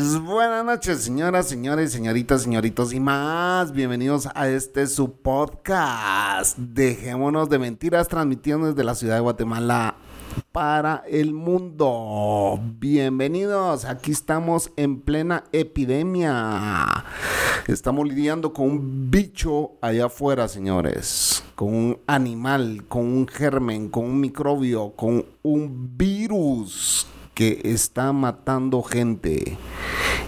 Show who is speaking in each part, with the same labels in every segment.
Speaker 1: Buenas noches, señoras, señores, señoritas, señoritos y más. Bienvenidos a este su podcast. Dejémonos de mentiras transmitiendo desde la ciudad de Guatemala para el mundo. Bienvenidos, aquí estamos en plena epidemia. Estamos lidiando con un bicho allá afuera, señores. Con un animal, con un germen, con un microbio, con un virus que está matando gente.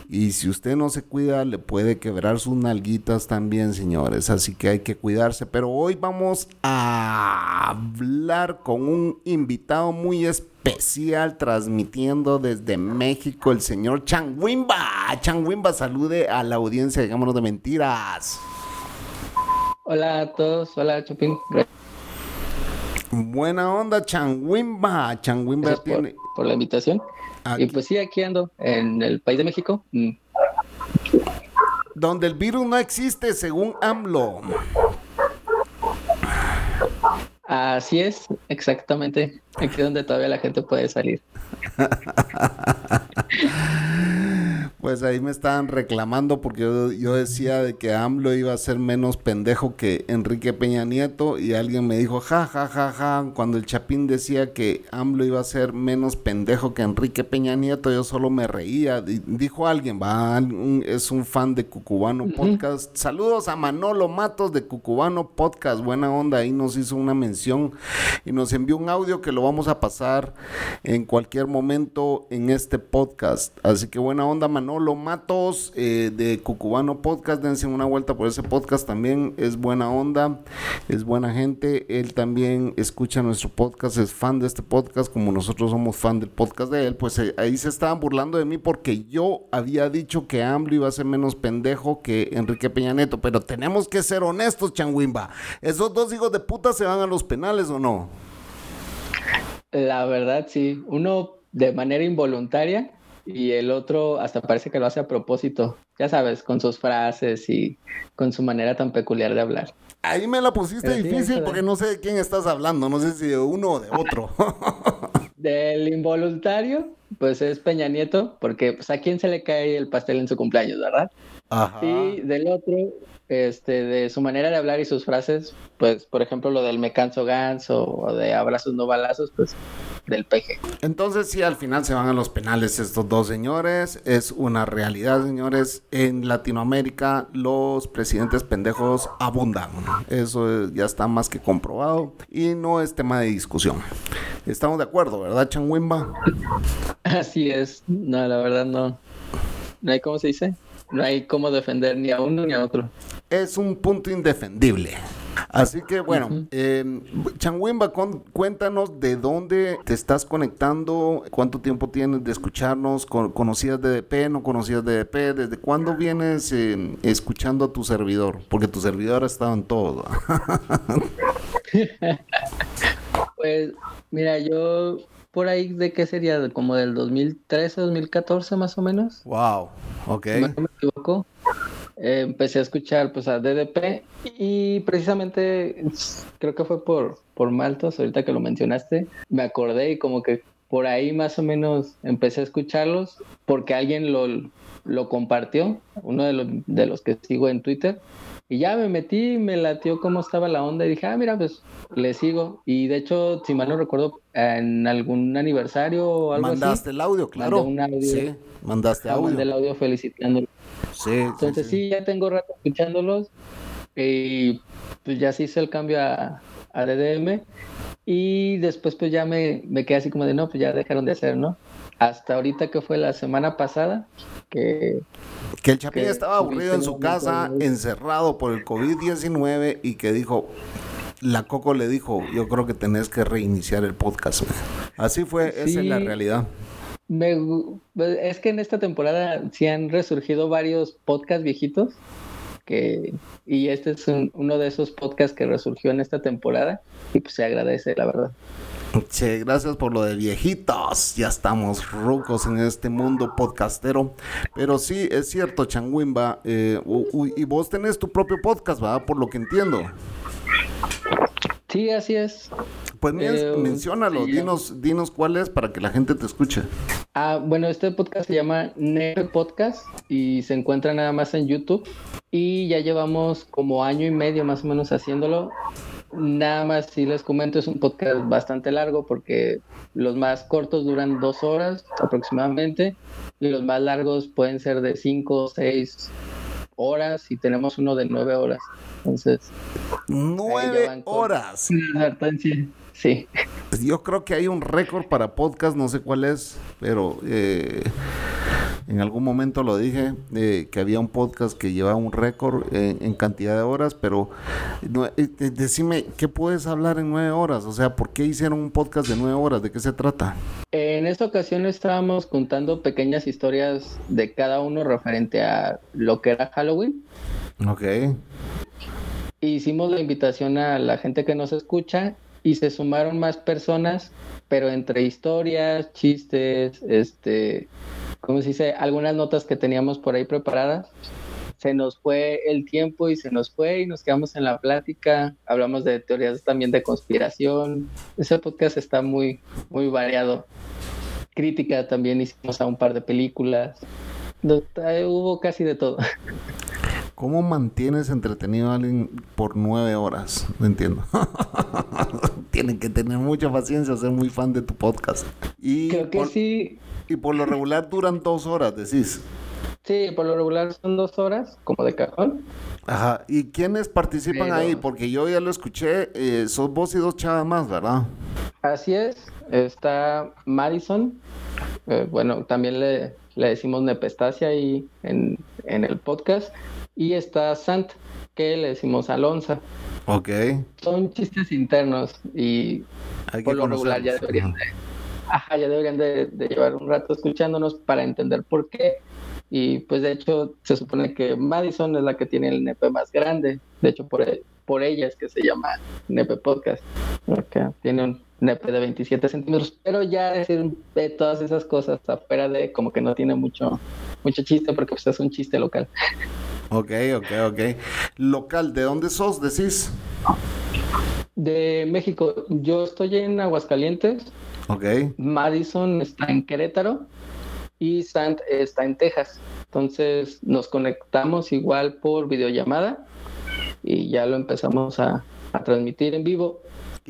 Speaker 1: Y si usted no se cuida, le puede quebrar sus nalguitas también, señores. Así que hay que cuidarse. Pero hoy vamos a hablar con un invitado muy especial, transmitiendo desde México, el señor Changuimba. Changuimba, salude a la audiencia, digámonos de mentiras.
Speaker 2: Hola a todos, hola Chupín.
Speaker 1: Buena onda, Changuimba. Changuimba tiene.
Speaker 2: por, por la invitación.
Speaker 1: Aquí.
Speaker 2: Y pues sí, aquí ando, en el país de México. Mm.
Speaker 1: Donde el virus no existe, según AMLO.
Speaker 2: Así es, exactamente. Aquí donde todavía la gente puede salir.
Speaker 1: Pues ahí me estaban reclamando porque yo, yo decía de que AMLO iba a ser menos pendejo que Enrique Peña Nieto y alguien me dijo, ja, ja, ja, ja, cuando el Chapín decía que AMLO iba a ser menos pendejo que Enrique Peña Nieto, yo solo me reía. Di- Dijo alguien, va, es un fan de Cucubano Podcast. Saludos a Manolo Matos de Cucubano Podcast, buena onda, ahí nos hizo una mención y nos envió un audio que lo vamos a pasar en cualquier momento en este podcast. Así que buena onda, Manolo Matos eh, de Cucubano Podcast. Dense una vuelta por ese podcast también. Es buena onda, es buena gente. Él también escucha nuestro podcast, es fan de este podcast, como nosotros somos fan del podcast de él. Pues eh, ahí se estaban burlando de mí porque yo había dicho que AMLO iba a ser menos pendejo que Enrique Peña Nieto. Pero tenemos que ser honestos, Changuimba. ¿Esos dos hijos de puta se van a los penales o no?
Speaker 2: La verdad, sí. Uno de manera involuntaria y el otro hasta parece que lo hace a propósito. Ya sabes, con sus frases y con su manera tan peculiar de hablar.
Speaker 1: Ahí me la pusiste
Speaker 2: Pero
Speaker 1: difícil porque no sé de quién estás hablando, no sé si de uno o de otro.
Speaker 2: Del involuntario, pues es Peña Nieto, porque pues a quién se le cae el pastel en su cumpleaños, ¿verdad?
Speaker 1: Ajá.
Speaker 2: Y del otro, este, de su manera de hablar y sus frases, pues, por ejemplo, lo del me canso ganso o de abrazos no balazos, pues, del peje.
Speaker 1: Entonces sí, al final se van a los penales estos dos señores. Es una realidad, señores. En Latinoamérica los presidentes pendejos abundan. Eso es- ya está más que comprobado y no es tema de discusión. Estamos de acuerdo, ¿verdad, Changuimba?
Speaker 2: Así es, no, la verdad no. No hay cómo se dice, no hay cómo defender ni a uno ni a otro.
Speaker 1: Es un punto indefendible. Así que bueno, eh, cuéntanos de dónde te estás conectando, cuánto tiempo tienes de escucharnos, Con- conocías DDP, no conocías DDP, desde cuándo vienes eh, escuchando a tu servidor, porque tu servidor ha estado en todo.
Speaker 2: Pues, mira, yo por ahí de qué sería, como del 2013, 2014 más o menos.
Speaker 1: wow, ok.
Speaker 2: si no me equivoco, eh, empecé a escuchar pues a DDP y precisamente creo que fue por, por Maltos, ahorita que lo mencionaste, me acordé y como que por ahí más o menos empecé a escucharlos porque alguien lo, lo compartió, uno de los, de los que sigo en Twitter. Y ya me metí, me latió cómo estaba la onda y dije, ah, mira, pues le sigo. Y de hecho, si mal no recuerdo, en algún aniversario o algo
Speaker 1: Mandaste
Speaker 2: así,
Speaker 1: el audio, claro.
Speaker 2: un audio.
Speaker 1: Sí, mandaste
Speaker 2: ah, mandé el
Speaker 1: audio.
Speaker 2: audio felicitándolo.
Speaker 1: Sí,
Speaker 2: Entonces sí, ya tengo rato escuchándolos y pues ya se hizo el cambio a, a DDM y después pues ya me, me quedé así como de no, pues ya dejaron de hacer, ¿no? Hasta ahorita que fue la semana pasada que
Speaker 1: Que el Chapín
Speaker 2: que
Speaker 1: estaba aburrido en su
Speaker 2: un
Speaker 1: casa, encerrado por el COVID-19 y que dijo, la Coco le dijo, yo creo que tenés que reiniciar el podcast. güey". Así fue, esa es la realidad.
Speaker 2: me gu- es que en esta temporada sí han resurgido varios podcasts viejitos que y este es uno de esos podcasts que resurgió en esta temporada y pues se agradece, la verdad.
Speaker 1: Che, gracias por lo de viejitos. Ya estamos rucos en este mundo podcastero. Pero sí, es cierto, Changuimba. Eh, y vos tenés tu propio podcast, ¿verdad? Por lo que entiendo.
Speaker 2: Sí, así es.
Speaker 1: Pues eh, menciónalo, dinos, dinos cuál es para que la gente te escuche.
Speaker 2: Ah, bueno, este podcast se llama Nepe Podcast y se encuentra nada más en YouTube. Y ya llevamos como año y medio más o menos haciéndolo. Nada más si les comento, es un podcast bastante largo porque los más cortos duran dos horas aproximadamente y los más largos pueden ser de cinco o seis horas y tenemos uno de nueve horas. Entonces,
Speaker 1: nueve horas.
Speaker 2: Sí.
Speaker 1: Yo creo que hay un récord para podcast, no sé cuál es, pero eh, en algún momento lo dije, eh, que había un podcast que llevaba un récord en cantidad de horas, pero eh, decime, ¿qué puedes hablar en nueve horas? O sea, ¿por qué hicieron un podcast de nueve horas? ¿De qué se trata?
Speaker 2: En esta ocasión estábamos contando pequeñas historias de cada uno referente a lo que era Halloween.
Speaker 1: Ok.
Speaker 2: Hicimos la invitación a la gente que nos escucha y se sumaron más personas, pero entre historias, chistes, este, ¿cómo se dice? Algunas notas que teníamos por ahí preparadas. Se nos fue el tiempo y se nos fue y nos quedamos en la plática. Hablamos de teorías también de conspiración. Ese podcast está muy, muy variado. Crítica también hicimos a un par de películas. Hubo casi de todo.
Speaker 1: ¿Cómo mantienes entretenido a alguien por nueve horas? No entiendo. Tienen que tener mucha paciencia, ser muy fan de tu podcast.
Speaker 2: Y Creo que sí.
Speaker 1: Y por lo regular duran dos horas, decís.
Speaker 2: Sí, por lo regular son dos horas, como de cajón.
Speaker 1: Ajá. ¿Y quiénes participan ahí? Porque yo ya lo escuché, eh, sos vos y dos chavas más, ¿verdad?
Speaker 2: Así es. Está Madison. Eh, bueno, también le, le decimos Nepestasia ahí en, en el podcast y está Sant, que le decimos Alonso.
Speaker 1: Ok.
Speaker 2: Son chistes internos y por lo regular ya deberían, de, ajá, ya deberían de, llevar un rato escuchándonos para entender por qué. Y pues de hecho se supone que Madison es la que tiene el nepe más grande. De hecho por, por ella es que se llama Nepe Podcast. Porque tiene un nepe de 27 centímetros. Pero ya decir de todas esas cosas afuera de como que no tiene mucho, mucho chiste porque pues es un chiste local.
Speaker 1: Ok, ok, ok. Local, ¿de dónde sos, decís?
Speaker 2: De México. Yo estoy en Aguascalientes. Madison está en Querétaro y Sant está en Texas. Entonces nos conectamos igual por videollamada y ya lo empezamos a, transmitir en vivo.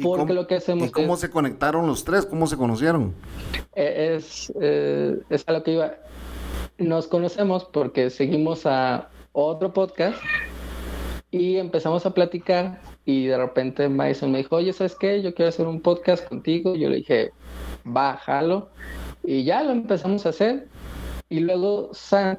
Speaker 2: Porque lo que hacemos.
Speaker 1: ¿Y cómo se conectaron los tres? ¿Cómo se conocieron?
Speaker 2: Eh, es, eh, es a lo que iba. Nos conocemos porque seguimos a otro podcast y empezamos a platicar y de repente Mason me dijo, oye, ¿sabes qué? Yo quiero hacer un podcast contigo. Yo le dije, bájalo. Y ya lo empezamos a hacer. Y luego Sam,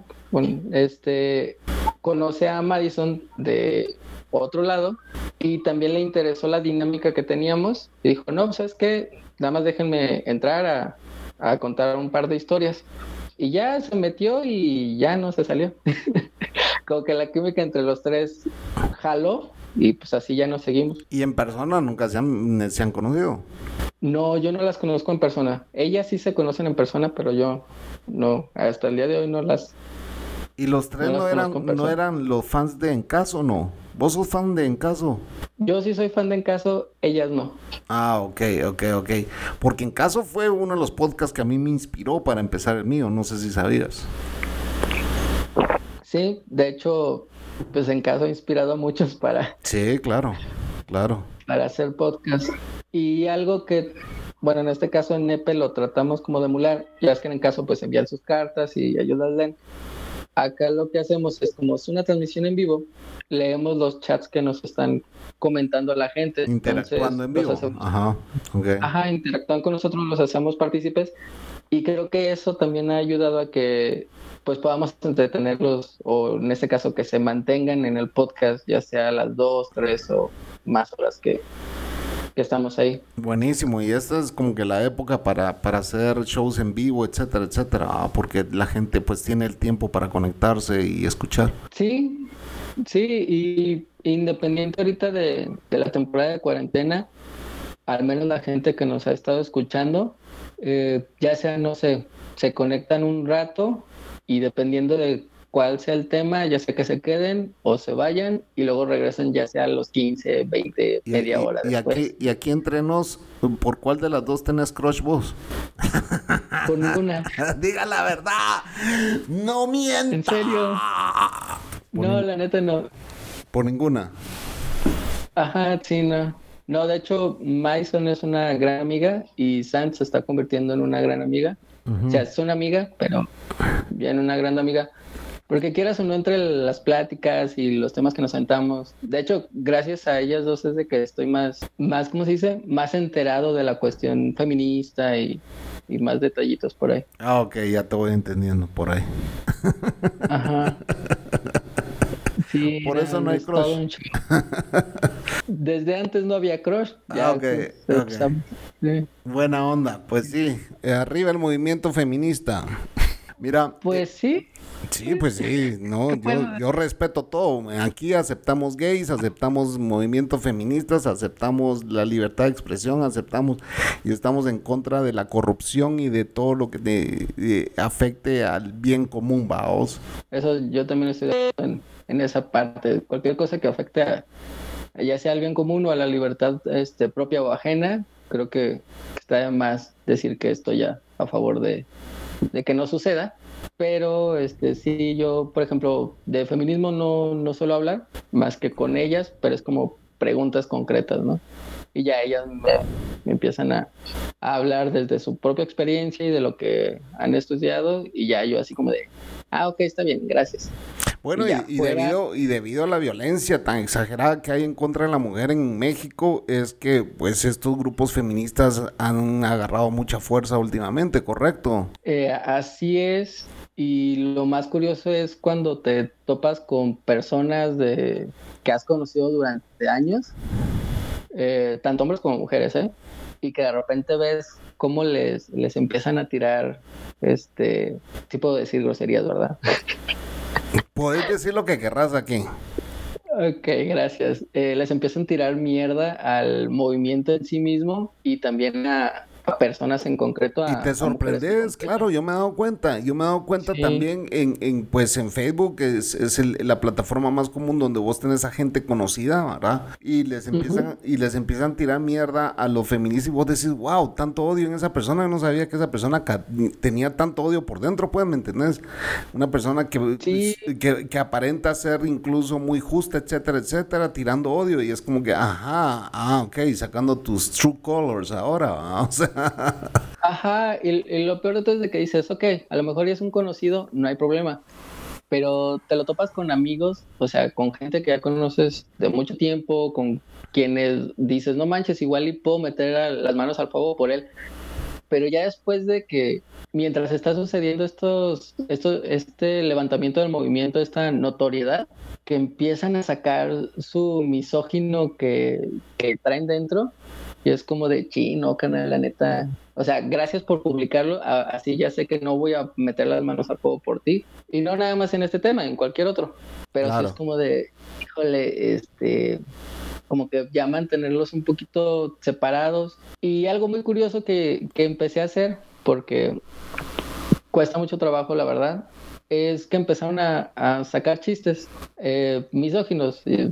Speaker 2: este, conoce a Madison de otro lado y también le interesó la dinámica que teníamos. Y dijo, no, ¿sabes qué? Nada más déjenme entrar a, a contar un par de historias. Y ya se metió y ya no se salió. como que la química entre los tres jaló y pues así ya nos seguimos.
Speaker 1: ¿Y en persona nunca se han, se han conocido?
Speaker 2: No, yo no las conozco en persona. Ellas sí se conocen en persona, pero yo no, hasta el día de hoy no las...
Speaker 1: ¿Y los tres no, eran, no eran los fans de Encaso, no? ¿Vos sos fan de Encaso?
Speaker 2: Yo sí soy fan de Encaso, ellas no.
Speaker 1: Ah, ok, ok, ok. Porque Encaso fue uno de los podcasts que a mí me inspiró para empezar el mío, no sé si sabías.
Speaker 2: Sí, de hecho, pues en caso he inspirado a muchos para...
Speaker 1: Sí, claro, claro.
Speaker 2: Para hacer podcast. Y algo que, bueno, en este caso en Nepe lo tratamos como de emular, ya es que en el caso pues envían sus cartas y ellos las leen. Acá lo que hacemos es como es una transmisión en vivo, leemos los chats que nos están comentando la gente.
Speaker 1: Interactuando en vivo. Ajá, okay.
Speaker 2: Ajá, interactúan con nosotros, los hacemos partícipes. Y creo que eso también ha ayudado a que pues podamos entretenerlos o en este caso que se mantengan en el podcast, ya sea las dos, tres o más horas que, estamos ahí.
Speaker 1: Buenísimo, y esta es como que la época para, para hacer shows en vivo, etcétera, etcétera, porque la gente pues tiene el tiempo para conectarse y escuchar.
Speaker 2: Sí, Sí, y independiente ahorita de, de la temporada de cuarentena, al menos la gente que nos ha estado escuchando, eh, ya sea, no sé, se conectan un rato y dependiendo de cuál sea el tema, ya sea que se queden o se vayan y luego regresen ya sea a los 15, 20, media hora.
Speaker 1: Y, aquí, y aquí entre nos, ¿por cuál de las dos tenés crush vos?
Speaker 2: Por ninguna.
Speaker 1: Diga la verdad. No mienta.
Speaker 2: ¿En serio? no, la neta no.
Speaker 1: Por ninguna.
Speaker 2: Ajá, sí, no. No, de hecho, Mason es una gran amiga y Sam se está convirtiendo en una gran amiga. O sea, es una amiga, pero bien una gran amiga. Porque quieras o no, entre las pláticas y los temas que nos sentamos. De hecho, gracias a ellas dos es de que estoy más, más, ¿cómo se dice? Más enterado de la cuestión feminista y, y más detallitos por ahí.
Speaker 1: Ah, ok, ya te voy entendiendo por ahí.
Speaker 2: Ajá. Sí,
Speaker 1: por eso no hay crush.
Speaker 2: Desde antes no había crush. Ya,
Speaker 1: ah, okay, okay. Buena onda, pues sí. Arriba el movimiento feminista. Mira.
Speaker 2: Pues sí.
Speaker 1: Sí, pues sí, no, yo, yo, respeto todo. Aquí aceptamos gays, aceptamos movimientos feministas, aceptamos la libertad de expresión, aceptamos y estamos en contra de la corrupción y de todo lo que afecte al bien común, vaos.
Speaker 2: Eso yo también estoy en, en esa parte. Cualquier cosa que afecte a, ya sea al bien común o a la libertad este, propia o ajena, creo que está más decir que estoy ya a favor de, que no suceda. Pero este sí, yo, por ejemplo, de feminismo no, no suelo hablar, más que con ellas, pero es como preguntas concretas, ¿no? Y ya ellas me, empiezan a, a, hablar desde su propia experiencia y de lo que han estudiado, y ya yo así como de, ah, ok, está bien, gracias.
Speaker 1: Bueno, y, debido, y debido a la violencia tan exagerada que hay en contra de la mujer en México, es que pues estos grupos feministas han agarrado mucha fuerza últimamente, ¿correcto?
Speaker 2: Eh, así es. Y lo más curioso es cuando te topas con personas de que has conocido durante años, eh, tanto hombres como mujeres, ¿eh? Y que de repente ves cómo les, les empiezan a tirar este tipo de decir groserías, ¿verdad?
Speaker 1: Podéis decir lo que querrás aquí.
Speaker 2: Ok, gracias. Eh, les empiezan a tirar mierda al movimiento en sí mismo y también a, a personas en concreto.
Speaker 1: y te sorprendes, claro, yo me he dado cuenta. Yo me he dado cuenta también en, en, pues en Facebook, es, es la plataforma más común donde vos tenés a gente conocida, ¿verdad? Y les empiezan, y les empiezan a tirar mierda a lo feminista y vos decís, wow, tanto odio en esa persona, no sabía que esa persona tenía tanto odio por dentro, pues, ¿me entendés? Una persona que, que, que, aparenta ser incluso muy justa, etcétera, etcétera, tirando odio y es como que, ajá, ah, ok, sacando tus true colors ahora, o sea,
Speaker 2: Ajá, y, lo peor de todo es de que dices, ok, a lo mejor ya es un conocido, no hay problema. Pero te lo topas con amigos, o sea, con gente que ya conoces de mucho tiempo, con quienes dices, no manches, igual y puedo meter las manos al fuego por él. Pero ya después de que, mientras está sucediendo estos, esto, este levantamiento del movimiento, esta notoriedad, que empiezan a sacar su misógino que, que traen dentro, y es como de chino, canal, la neta. O sea, gracias por publicarlo. así ya sé que no voy a meter las manos al fuego por ti. Y no nada más en este tema, en cualquier otro. Pero sí es como de, híjole, este, como que ya mantenerlos un poquito separados. Y algo muy curioso que, que empecé a hacer, porque cuesta mucho trabajo, la verdad, es que empezaron a, sacar chistes eh, misóginos, eh,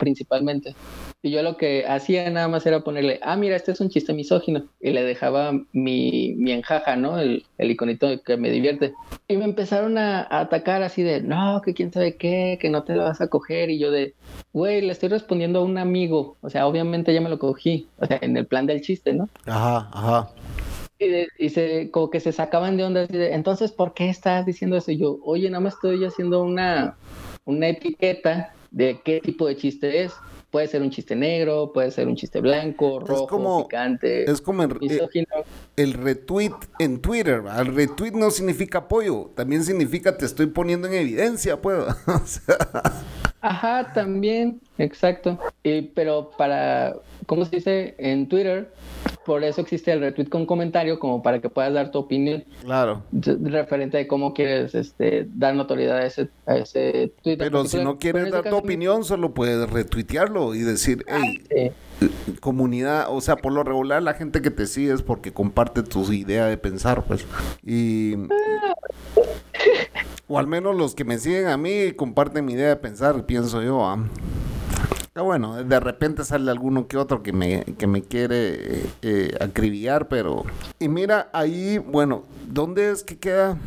Speaker 2: principalmente. Y yo lo que hacía nada más era ponerle, ah, mira, este es un chiste misógino. Y le dejaba mi, mi enjaja, ¿no? El, el iconito que me divierte. Y me empezaron a, atacar así de, no, que quién sabe qué, que no te lo vas a coger. Y yo de, güey, le estoy respondiendo a un amigo. O sea, obviamente ya me lo cogí. O sea, en el plan del chiste, ¿no?
Speaker 1: Ajá, ajá.
Speaker 2: Y, se, como que se sacaban de onda, así de, entonces, ¿por qué estás diciendo eso? Y yo, oye, nada más estoy haciendo una, una etiqueta de qué tipo de chiste es. Puede ser un chiste negro, puede ser un chiste blanco, rojo, como, picante.
Speaker 1: Es como el, el, retweet en Twitter. El retweet no significa apoyo, también significa te estoy poniendo en evidencia, puedo.
Speaker 2: Ajá, también, exacto. pero para, ¿cómo se dice? En Twitter por eso existe el retweet con comentario, como para que puedas dar tu opinión.
Speaker 1: Claro.
Speaker 2: Referente de cómo quieres este, dar notoriedad a ese, a ese
Speaker 1: tweet. Pero si no quieres dar tu opinión, solo puedes retuitearlo y decir, hey, ah, comunidad, o sea, por lo regular la gente que te sigue es porque comparte tu idea de pensar, pues. Y. o al menos los que me siguen a mí comparten mi idea de pensar, pienso yo. ¿Ah? bueno, de repente sale alguno que otro que me, que me quiere eh, eh, acribillar, pero... Y mira, ahí, bueno, ¿dónde es que queda?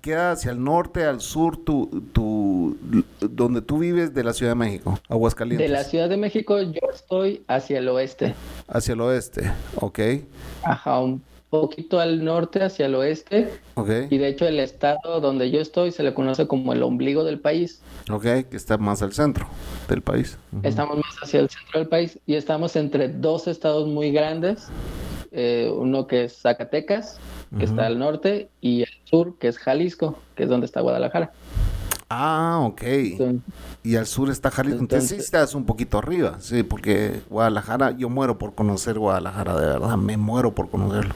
Speaker 1: queda hacia el norte, al sur, tu, tu, donde tú vives de la Ciudad de México, Aguascalientes.
Speaker 2: De la Ciudad de México yo estoy hacia el oeste.
Speaker 1: Hacia el oeste, ok.
Speaker 2: Ajá, un poquito al norte, hacia el oeste.
Speaker 1: Ok.
Speaker 2: Y de hecho el estado donde yo estoy se le conoce como el ombligo del país.
Speaker 1: Ok, que está más al centro del país.
Speaker 2: Estamos más hacia el centro del país y estamos entre dos estados muy grandes. Eh, uno que es Zacatecas, que está al norte, y el sur, que es Jalisco, que es donde está Guadalajara.
Speaker 1: Ah, ok. y al sur está Jalisco. Entonces, sí estás un poquito arriba, sí, porque Guadalajara, yo muero por conocer Guadalajara, de verdad, me muero por conocerlo.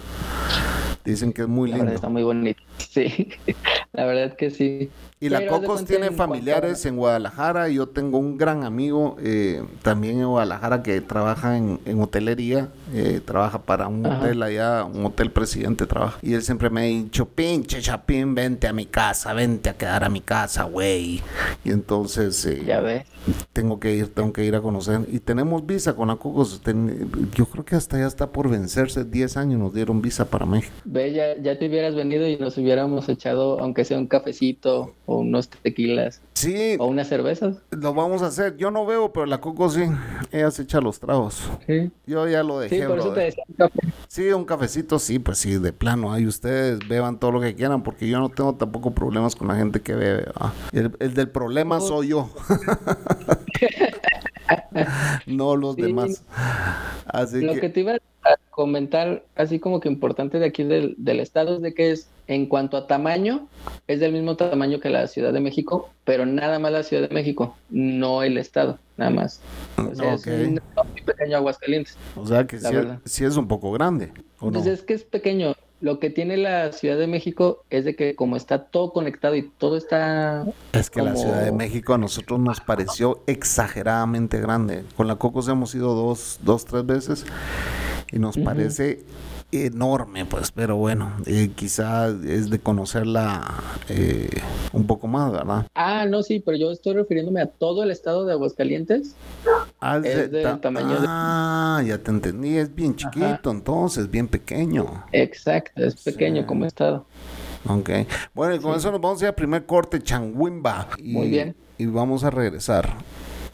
Speaker 1: Dicen que es muy lindo.
Speaker 2: está muy bonito, sí. La verdad que sí.
Speaker 1: Y la Cocos tiene familiares en Guadalajara. Yo tengo un gran amigo eh, también en Guadalajara que trabaja en, hotelería. Eh, trabaja para un hotel allá, un hotel presidente trabaja. Y él siempre me ha dicho, pinche Chapín, vente a mi casa, vente a quedar a mi casa, güey. Y entonces...
Speaker 2: Eh, ya ves.
Speaker 1: Tengo que ir, tengo que ir a conocer. Y tenemos visa con la Cocos. yo creo que hasta ya está por vencerse. 10 años nos dieron visa para México.
Speaker 2: Ve, ya, ya te hubieras venido y nos hubiéramos echado, aunque sea un cafecito o unos tequilas.
Speaker 1: Sí.
Speaker 2: O unas cervezas.
Speaker 1: Lo vamos a hacer. Yo no veo, pero la Coco sí. Ella se echa los tragos.
Speaker 2: Sí.
Speaker 1: Yo ya lo dejé.
Speaker 2: Sí, por eso te decía un café.
Speaker 1: Sí, un cafecito, sí, pues sí, de plano. Ahí ustedes beban todo lo que quieran, porque yo no tengo tampoco problemas con la gente que bebe. El, del problema soy yo. no los demás. Así
Speaker 2: lo que... te iba a comentar, así como que importante de aquí del, del estado, es de que es en cuanto a tamaño, es del mismo tamaño que la Ciudad de México, pero nada más la Ciudad de México, no el estado, nada más. O sea, es un pequeño Aguascalientes.
Speaker 1: O sea que sí, es un poco grande.
Speaker 2: Entonces es que es pequeño. Lo que tiene la Ciudad de México es de que como está todo conectado y todo está...
Speaker 1: Es que la Ciudad de México a nosotros nos pareció exageradamente grande. Con la Cocos hemos ido dos, dos tres veces y nos parece enorme, pues, pero bueno, eh, quizá es de conocerla eh, un poco más, ¿verdad?
Speaker 2: Ah, no, sí, pero yo estoy refiriéndome a todo el estado de Aguascalientes.
Speaker 1: Ah, es del tamaño ah, ya te entendí, es bien chiquito, entonces, bien pequeño.
Speaker 2: Exacto, es pequeño como estado.
Speaker 1: Ok, bueno, y con eso nos vamos a ir al primer corte, Changuimba.
Speaker 2: Muy bien.
Speaker 1: Y vamos a regresar.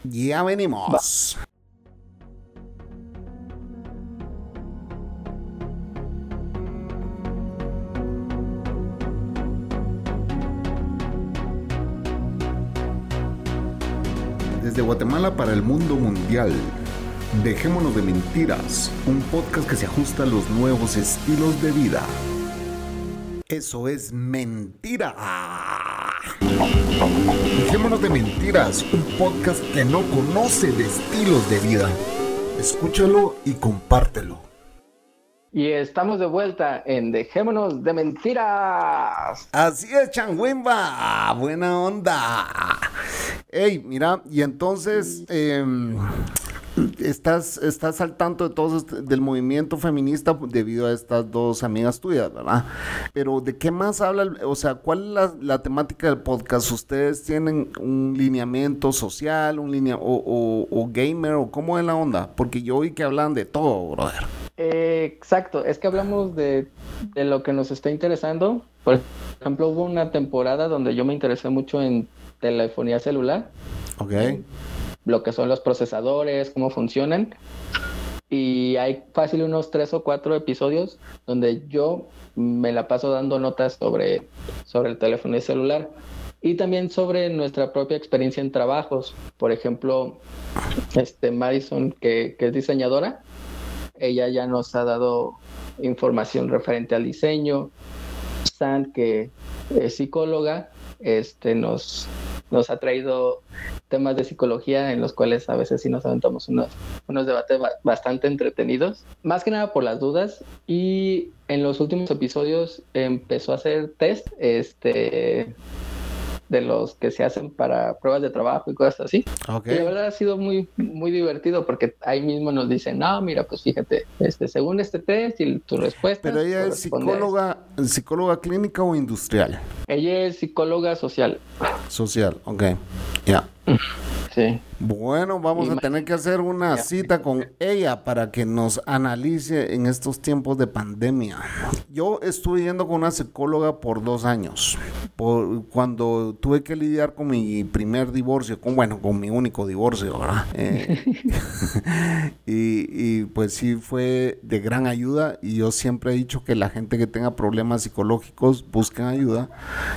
Speaker 1: Ya venimos. De Guatemala para el mundo mundial. Dejémonos de mentiras, un podcast que se ajusta a los nuevos estilos de vida. Eso es mentira. Dejémonos de mentiras, un podcast que no conoce de estilos de vida. Escúchalo y compártelo.
Speaker 2: Y estamos de vuelta en Dejémonos de Mentiras.
Speaker 1: Así es, Changuimba. Buena onda. Ey, mira, y entonces em, estás, estás al tanto de todo este, del movimiento feminista debido a estas dos amigas tuyas, ¿verdad? Pero ¿de qué más habla? O sea, ¿cuál es la, temática del podcast? ¿Ustedes tienen un lineamiento social, un línea o, o, gamer o cómo es la onda? Porque yo oí que hablan de todo, brother.
Speaker 2: Exacto, es que hablamos de, de lo que nos está interesando. Por ejemplo, hubo una temporada donde yo me interesé mucho en telefonía celular.
Speaker 1: Ok.
Speaker 2: Lo que son los procesadores, cómo funcionan. Y hay fácil unos tres o cuatro episodios donde yo me la paso dando notas sobre, sobre el teléfono celular y también sobre nuestra propia experiencia en trabajos. Por ejemplo, este Madison, que, que es diseñadora, ella ya nos ha dado información referente al diseño. Sand, que es psicóloga, este, nos, nos ha traído temas de psicología en los cuales a veces sí nos aventamos unos, unos debates bastante entretenidos, más que nada por las dudas. Y en los últimos episodios empezó a hacer test, este de los que se hacen para pruebas de trabajo y cosas así. Y la verdad ha sido muy, muy divertido porque ahí mismo nos dicen, no, mira, pues fíjate, este, según este test y tu respuesta.
Speaker 1: Pero ella es psicóloga, psicóloga clínica o industrial.
Speaker 2: Ella es psicóloga social.
Speaker 1: Social, ok, ya.
Speaker 2: Sí.
Speaker 1: Bueno, vamos a tener que hacer una cita con ella para que nos analice en estos tiempos de pandemia. Yo estuve yendo con una psicóloga por dos años, por, cuando tuve que lidiar con mi primer divorcio, con bueno, con mi único divorcio, ¿verdad? Eh, y, pues sí fue de gran ayuda y yo siempre he dicho que la gente que tenga problemas psicológicos busquen ayuda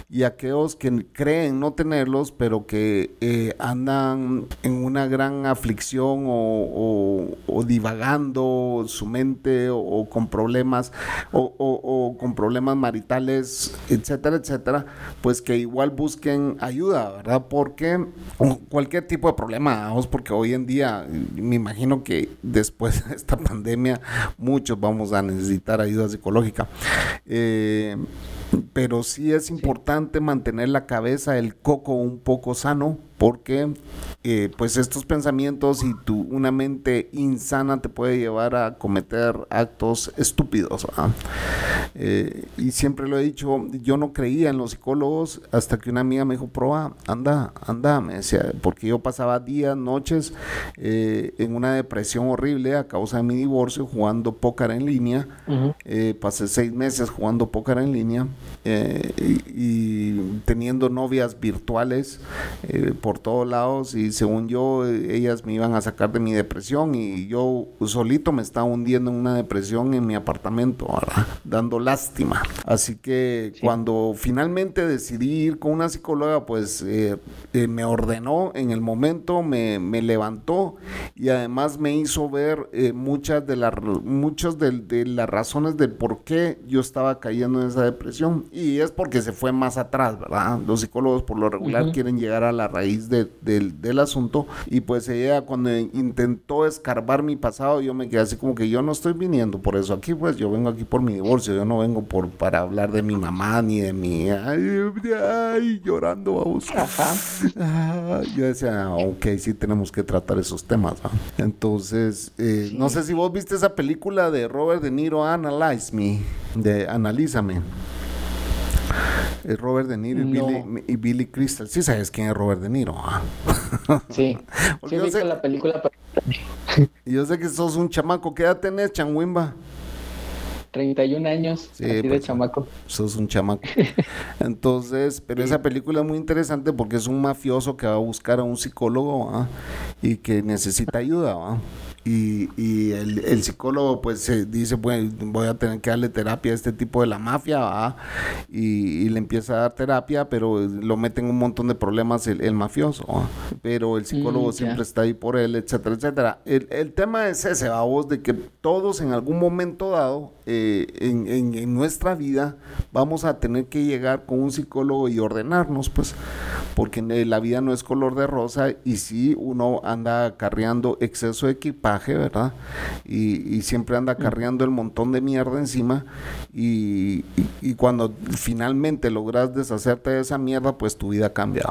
Speaker 1: y aquellos que creen no tenerlos, pero que eh, andan en una gran aflicción o, divagando su mente o, con problemas o, con problemas maritales, etcétera, etcétera, pues que igual busquen ayuda, ¿verdad? Porque cualquier tipo de problema, porque hoy en día me imagino que después de esta pandemia muchos vamos a necesitar ayuda psicológica. Eh, pero sí es importante mantener la cabeza, el coco un poco sano, porque eh, pues estos pensamientos y tu, una mente insana te puede llevar a cometer actos estúpidos. Eh, y siempre lo he dicho, yo no creía en los psicólogos hasta que una amiga me dijo, proba, anda, anda, me decía, porque yo pasaba días, noches eh, en una depresión horrible a causa de mi divorcio jugando póker en línea. pasé seis meses jugando póker en línea y, teniendo novias virtuales por todos lados y según yo ellas me iban a sacar de mi depresión y yo solito me estaba hundiendo en una depresión en mi apartamento, dando lástima. Así que cuando finalmente decidí ir con una psicóloga, pues eh, eh, me ordenó en el momento, me, levantó y además me hizo ver eh, muchas de las muchas de, las razones de por qué yo estaba cayendo en esa depresión y es porque se fue más atrás, ¿verdad? Los psicólogos por lo regular quieren llegar a la raíz del asunto. Y pues ella cuando intentó escarbar mi pasado, yo me quedé así como que yo no estoy viniendo por eso aquí, pues yo vengo aquí por mi divorcio, yo no vengo por para hablar de mi mamá ni de mi... Ay, llorando, vamos. Ah, yo decía, ok, sí tenemos que tratar esos temas. Entonces, eh, no sé si vos viste esa película de Robert De Niro, Analyze Me, de Analízame. Es Robert De Niro y, Billy, Crystal. Sí sabes quién es Robert De Niro.
Speaker 2: ¿ah? Sí. sí yo sé, la película.
Speaker 1: yo sé que sos un chamaco. ¿Qué edad tenés, Chanwimba?
Speaker 2: 31 años, sí, de pues, chamaco.
Speaker 1: Sos un chamaco. Entonces, pero esa película es muy interesante porque es un mafioso que va a buscar a un psicólogo ¿ah? y que necesita ayuda. ¿va? Y, el, psicólogo pues se dice, bueno, voy a tener que darle terapia a este tipo de la mafia, y, le empieza a dar terapia, pero lo mete en un montón de problemas el, mafioso, pero el psicólogo mm, siempre está ahí por él, etcétera, etcétera. El, tema es ese, vos, de que todos en algún momento dado eh, en, en nuestra vida vamos a tener que llegar con un psicólogo y ordenarnos, pues, porque la vida no es color de rosa y si uno anda carreando exceso de equipaje, ¿verdad? Y, siempre anda mm. cargando el montón de mierda encima y, cuando finalmente logras deshacerte de esa mierda, pues tu vida cambia.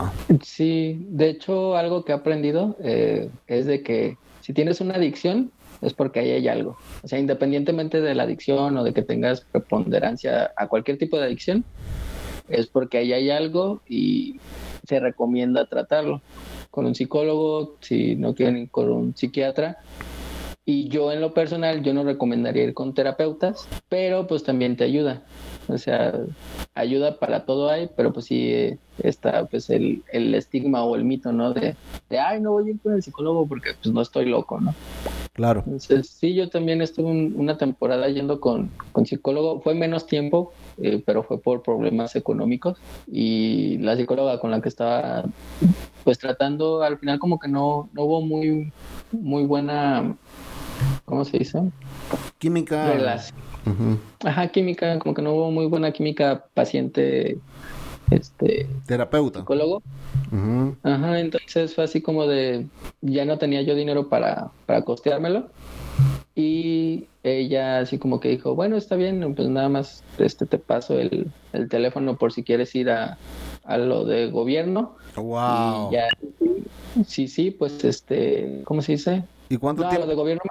Speaker 2: Sí, de hecho algo que he aprendido eh, es de que si tienes una adicción, es porque ahí hay algo. O sea, independientemente de la adicción o de que tengas preponderancia a cualquier tipo de adicción, es porque ahí hay algo y se recomienda tratarlo con un psicólogo, si no quieren con un psiquiatra, y yo en lo personal, yo no recomendaría ir con terapeutas, pero pues también te ayuda. O sea, ayuda para todo hay, pero pues sí está pues el, el estigma o el mito, ¿no? De, de, ay, no voy a ir con el psicólogo porque pues no estoy loco, ¿no?
Speaker 1: Claro.
Speaker 2: Entonces, sí, yo también estuve una temporada yendo con, con psicólogo. Fue menos tiempo, eh, pero fue por problemas económicos. Y la psicóloga con la que estaba pues tratando, al final como que no, no hubo muy, muy buena ¿cómo se dice?
Speaker 1: Química.
Speaker 2: Ajá, química, como que no hubo muy buena química paciente este
Speaker 1: terapeuta
Speaker 2: psicólogo. Ajá, entonces fue así como de ya no tenía yo dinero para, para costeármelo. Y ella así como que dijo, bueno, está bien, pues nada más este te paso el, el teléfono por si quieres ir a, a lo de gobierno.
Speaker 1: Wow.
Speaker 2: Y ya, sí, sí, pues este, ¿cómo se dice?
Speaker 1: ¿Y cuánto
Speaker 2: no,
Speaker 1: tiempo?
Speaker 2: de gobierno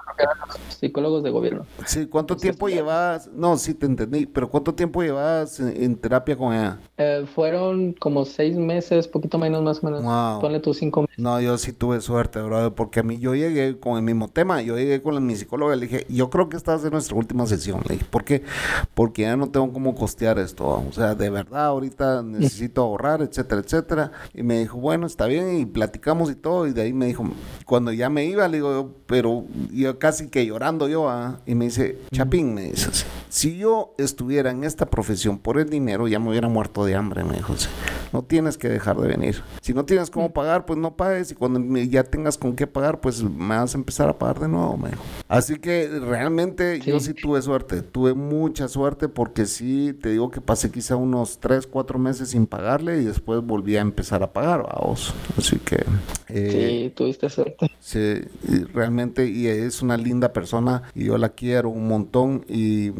Speaker 2: psicólogos de gobierno.
Speaker 1: Sí, ¿cuánto tiempo llevas? No, sí te entendí, pero ¿cuánto tiempo llevas en, terapia con ella?
Speaker 2: Eh, fueron como seis meses, poquito menos más o menos.
Speaker 1: Wow.
Speaker 2: Ponle tú cinco meses.
Speaker 1: No, yo sí tuve suerte, bro, porque a mí yo llegué con el mismo tema, yo llegué con mi psicóloga y le dije, yo creo que esta va a ser nuestra última sesión, le dije, ¿por qué? Porque ya no tengo cómo costear esto, o sea, de verdad ahorita necesito ahorrar, etcétera, etcétera. Y me dijo, bueno, está bien, y platicamos y todo, y de ahí me dijo, cuando ya me iba, le digo, pero yo casi que llorando yo, ¿ah? y me dice, Chapín, me dice, si yo estuviera en esta profesión por el dinero, ya me hubiera muerto de hambre, me dijo, no tienes que dejar de venir. Si no tienes cómo pagar, pues no pagues, y cuando ya tengas con qué pagar, pues me vas a empezar a pagar de nuevo, me. Así que realmente yo sí tuve suerte, tuve mucha suerte, porque sí, te digo que pasé quizá unos 3, 4 meses sin pagarle, y después volví a empezar a pagar, vamos. Así que...
Speaker 2: Eh, sí, tuviste suerte.
Speaker 1: Sí, realmente y es una linda persona y yo la quiero un montón y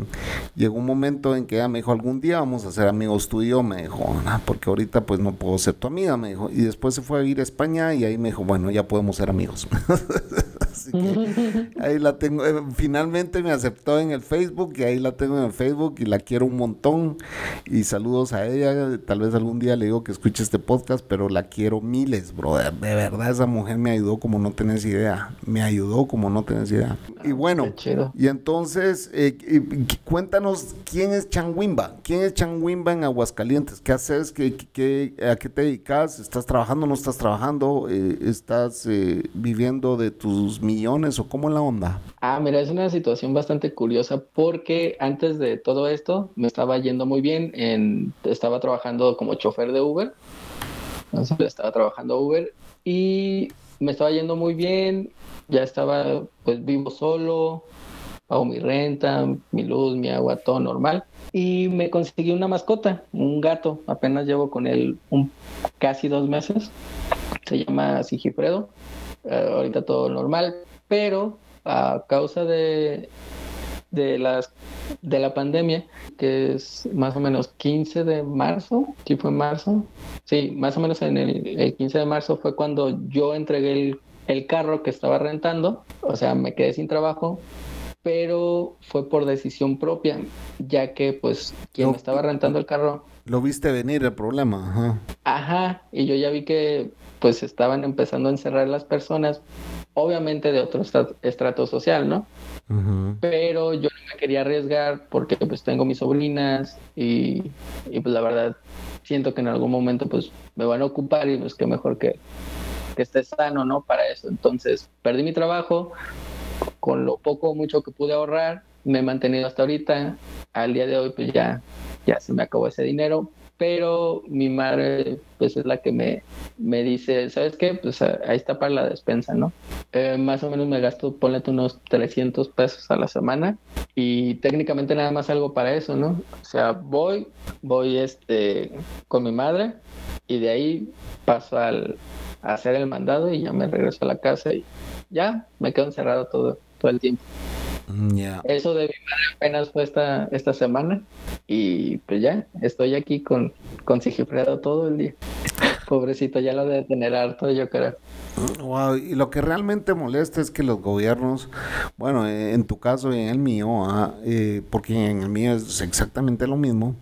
Speaker 1: llegó un momento en que ella me dijo algún día vamos a ser amigos tú y yo me dijo porque ahorita pues no puedo ser tu amiga me dijo. Y después se fue a ir a España y ahí me dijo bueno ya podemos ser amigos Así que ahí la tengo eh, finalmente me aceptó en el Facebook y ahí la tengo en el Facebook y la quiero un montón y saludos a ella tal vez algún día le digo que escuche este podcast pero la quiero miles brother de verdad esa mujer me ayudó como no tenés idea me ayudó como no tenés idea. Y bueno, y entonces, eh, cuéntanos quién es Changuimba. ¿Quién es Changuimba en Aguascalientes? ¿Qué haces? ¿Qué, qué, a qué te dedicas? ¿Estás trabajando no estás trabajando? Eh, ¿Estás viviendo de tus millones o cómo la onda?
Speaker 2: Ah, mira, es una situación bastante curiosa porque antes de todo esto me estaba yendo muy bien. En, estaba trabajando como chofer de Uber. Entonces estaba trabajando Uber y me estaba yendo muy bien, ya estaba, pues vivo solo, pago mi renta, mi luz, mi agua, todo normal. Y me conseguí una mascota, un gato, apenas llevo con él un, casi dos meses. Se llama Sigifredo, ahorita todo normal, pero a causa de, de, las, de la pandemia, que es más o menos 15 de marzo, ¿sí fue marzo? Sí, más o menos en el, el 15 de marzo fue cuando yo entregué el el carro que estaba rentando, o sea, me quedé sin trabajo, pero fue por decisión propia, ya que pues quien me estaba rentando el carro...
Speaker 1: Lo viste venir el problema,
Speaker 2: ajá. Ajá, y yo ya vi que pues estaban empezando a encerrar las personas, obviamente de otro estrato social, ¿no? Pero yo no me quería arriesgar porque pues tengo mis sobrinas y, y pues la verdad siento que en algún momento pues me van a ocupar y pues qué mejor que que esté sano, ¿no? Para eso. Entonces, perdí mi trabajo, con lo poco o mucho que pude ahorrar, me he mantenido hasta ahorita. Al día de hoy, pues ya, ya se me acabó ese dinero, pero mi madre, pues es la que me, me dice, ¿sabes qué? Pues ahí está para la despensa, ¿no? Eh, más o menos me gasto, ponle unos 300 pesos a la semana y técnicamente nada más algo para eso, ¿no? O sea, voy, voy este, con mi madre y de ahí paso al, hacer el mandado y ya me regreso a la casa y ya me quedo encerrado todo, todo el tiempo.
Speaker 1: Mm,
Speaker 2: Eso de mi apenas fue esta, esta semana y pues ya estoy aquí con, con Sigifredo todo el día. Pobrecito, ya lo de tener harto, yo creo.
Speaker 1: Wow, y lo que realmente molesta es que los gobiernos, bueno, eh, en tu caso y en el mío, ah, eh, porque en el mío es exactamente lo mismo,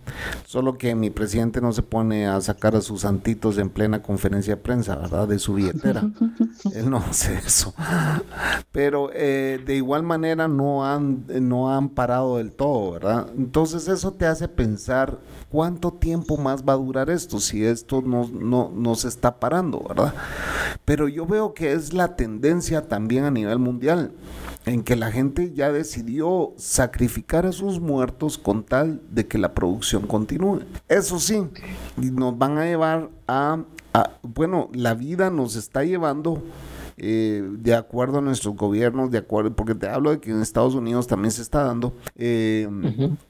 Speaker 1: solo que mi presidente no se pone a sacar a sus santitos en plena conferencia de prensa, ¿verdad? De su billetera. Él no hace eso. Pero eh, de igual manera no han, no han parado del todo, ¿verdad? Entonces eso te hace pensar cuánto tiempo más va a durar esto si esto no, no, no se está parando, ¿verdad? Pero yo veo que es la tendencia también a nivel mundial, en que la gente ya decidió sacrificar a sus muertos con tal de que la producción continúe. Eso sí, nos van a llevar a, bueno, la vida nos está llevando eh, de acuerdo a nuestros gobiernos, de acuerdo, porque te hablo de que en Estados Unidos también se está dando, eh,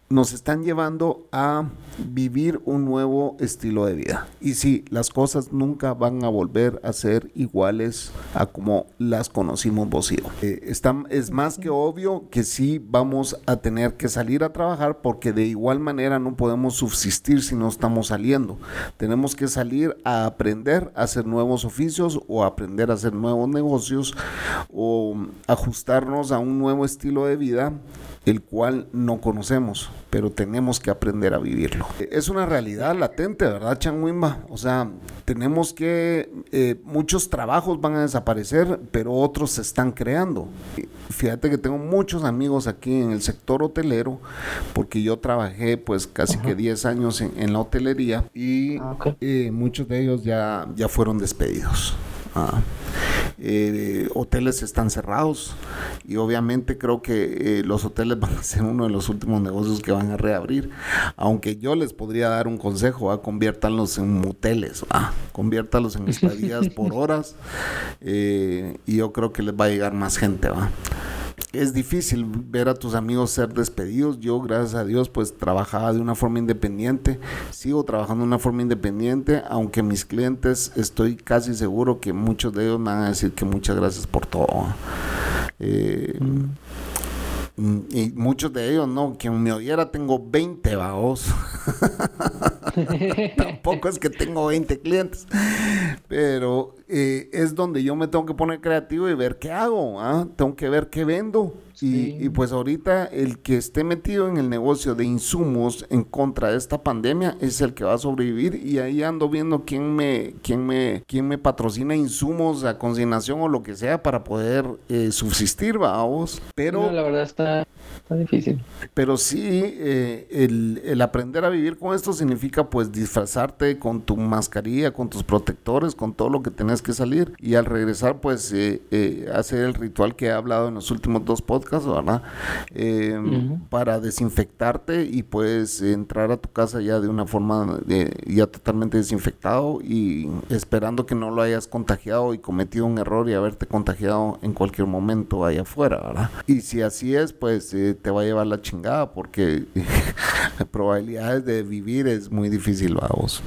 Speaker 1: nos están llevando a vivir un nuevo estilo de vida. Y sí, las cosas nunca van a volver a ser iguales a como las conocimos vos. Eh, es más que obvio que sí vamos a tener que salir a trabajar porque de igual manera no podemos subsistir si no estamos saliendo. Tenemos que salir a aprender a hacer nuevos oficios o aprender a hacer nuevos negocios o ajustarnos a un nuevo estilo de vida el cual no conocemos, pero tenemos que aprender a vivirlo. Es una realidad latente, ¿verdad, Changuimba? O sea, tenemos que, eh, muchos trabajos van a desaparecer, pero otros se están creando. Fíjate que tengo muchos amigos aquí en el sector hotelero, porque yo trabajé pues casi que 10 años en, la hotelería y ah, eh, muchos de ellos ya, ya fueron despedidos. Ah. Eh, hoteles están cerrados y obviamente creo que eh, los hoteles van a ser uno de los últimos negocios que van a reabrir. Aunque yo les podría dar un consejo, ¿va? conviértanlos en moteles, conviértalos en estadías por horas eh, y yo creo que les va a llegar más gente. ¿va? Es difícil ver a tus amigos ser despedidos. Yo, gracias a Dios, pues trabajaba de una forma independiente. Sigo trabajando de una forma independiente, aunque mis clientes estoy casi seguro que muchos de ellos me van a decir que muchas gracias por todo. Eh, mm. Y muchos de ellos, no, quien me oyera tengo 20 vaos. Tampoco es que tengo 20 clientes. Pero eh, es donde yo me tengo que poner creativo y ver qué hago. ¿ah? Tengo que ver qué vendo. Y, pues ahorita el que esté metido en el negocio de insumos en contra de esta pandemia es el que va a sobrevivir y ahí ando viendo quién me, quién me, quién me patrocina insumos a consignación o lo que sea para poder eh, subsistir, vamos. Pero
Speaker 2: la verdad está, difícil.
Speaker 1: Pero sí, eh, el, el aprender a vivir con esto significa pues disfrazarte con tu mascarilla, con tus protectores, con todo lo que tenés que salir y al regresar pues eh, hacer el ritual que he hablado en los últimos dos podcasts ¿verdad? Em, para desinfectarte y puedes entrar a tu casa ya de una forma ya totalmente desinfectado y esperando que no lo hayas contagiado y cometido un error y haberte contagiado en cualquier momento allá afuera, ¿verdad? Y si así es, pues eh, te va a llevar la chingada porque las probabilidades de vivir es muy difícil, vamos.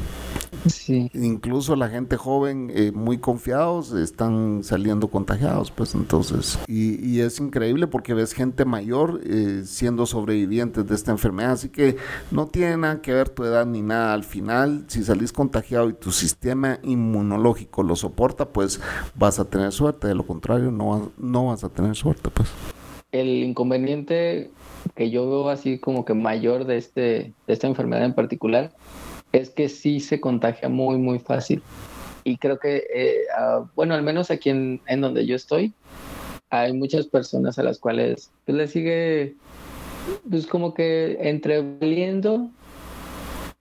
Speaker 1: Sí. Incluso la gente joven, eh, muy confiados, están saliendo contagiados, pues entonces. Y, y es increíble porque ves gente mayor eh, siendo sobrevivientes de esta enfermedad. Así que no tiene nada que ver tu edad ni nada. Al final, si salís contagiado y tu sistema inmunológico lo soporta, pues vas a tener suerte. De lo contrario, no, no vas a tener suerte, pues.
Speaker 2: El inconveniente que yo veo así como que mayor de, este, de esta enfermedad en particular es que sí se contagia muy, muy fácil. Y creo que, eh, ah, bueno, al menos aquí en, en, donde yo estoy, hay muchas personas a las cuales pues, le sigue, pues como que entre valiendo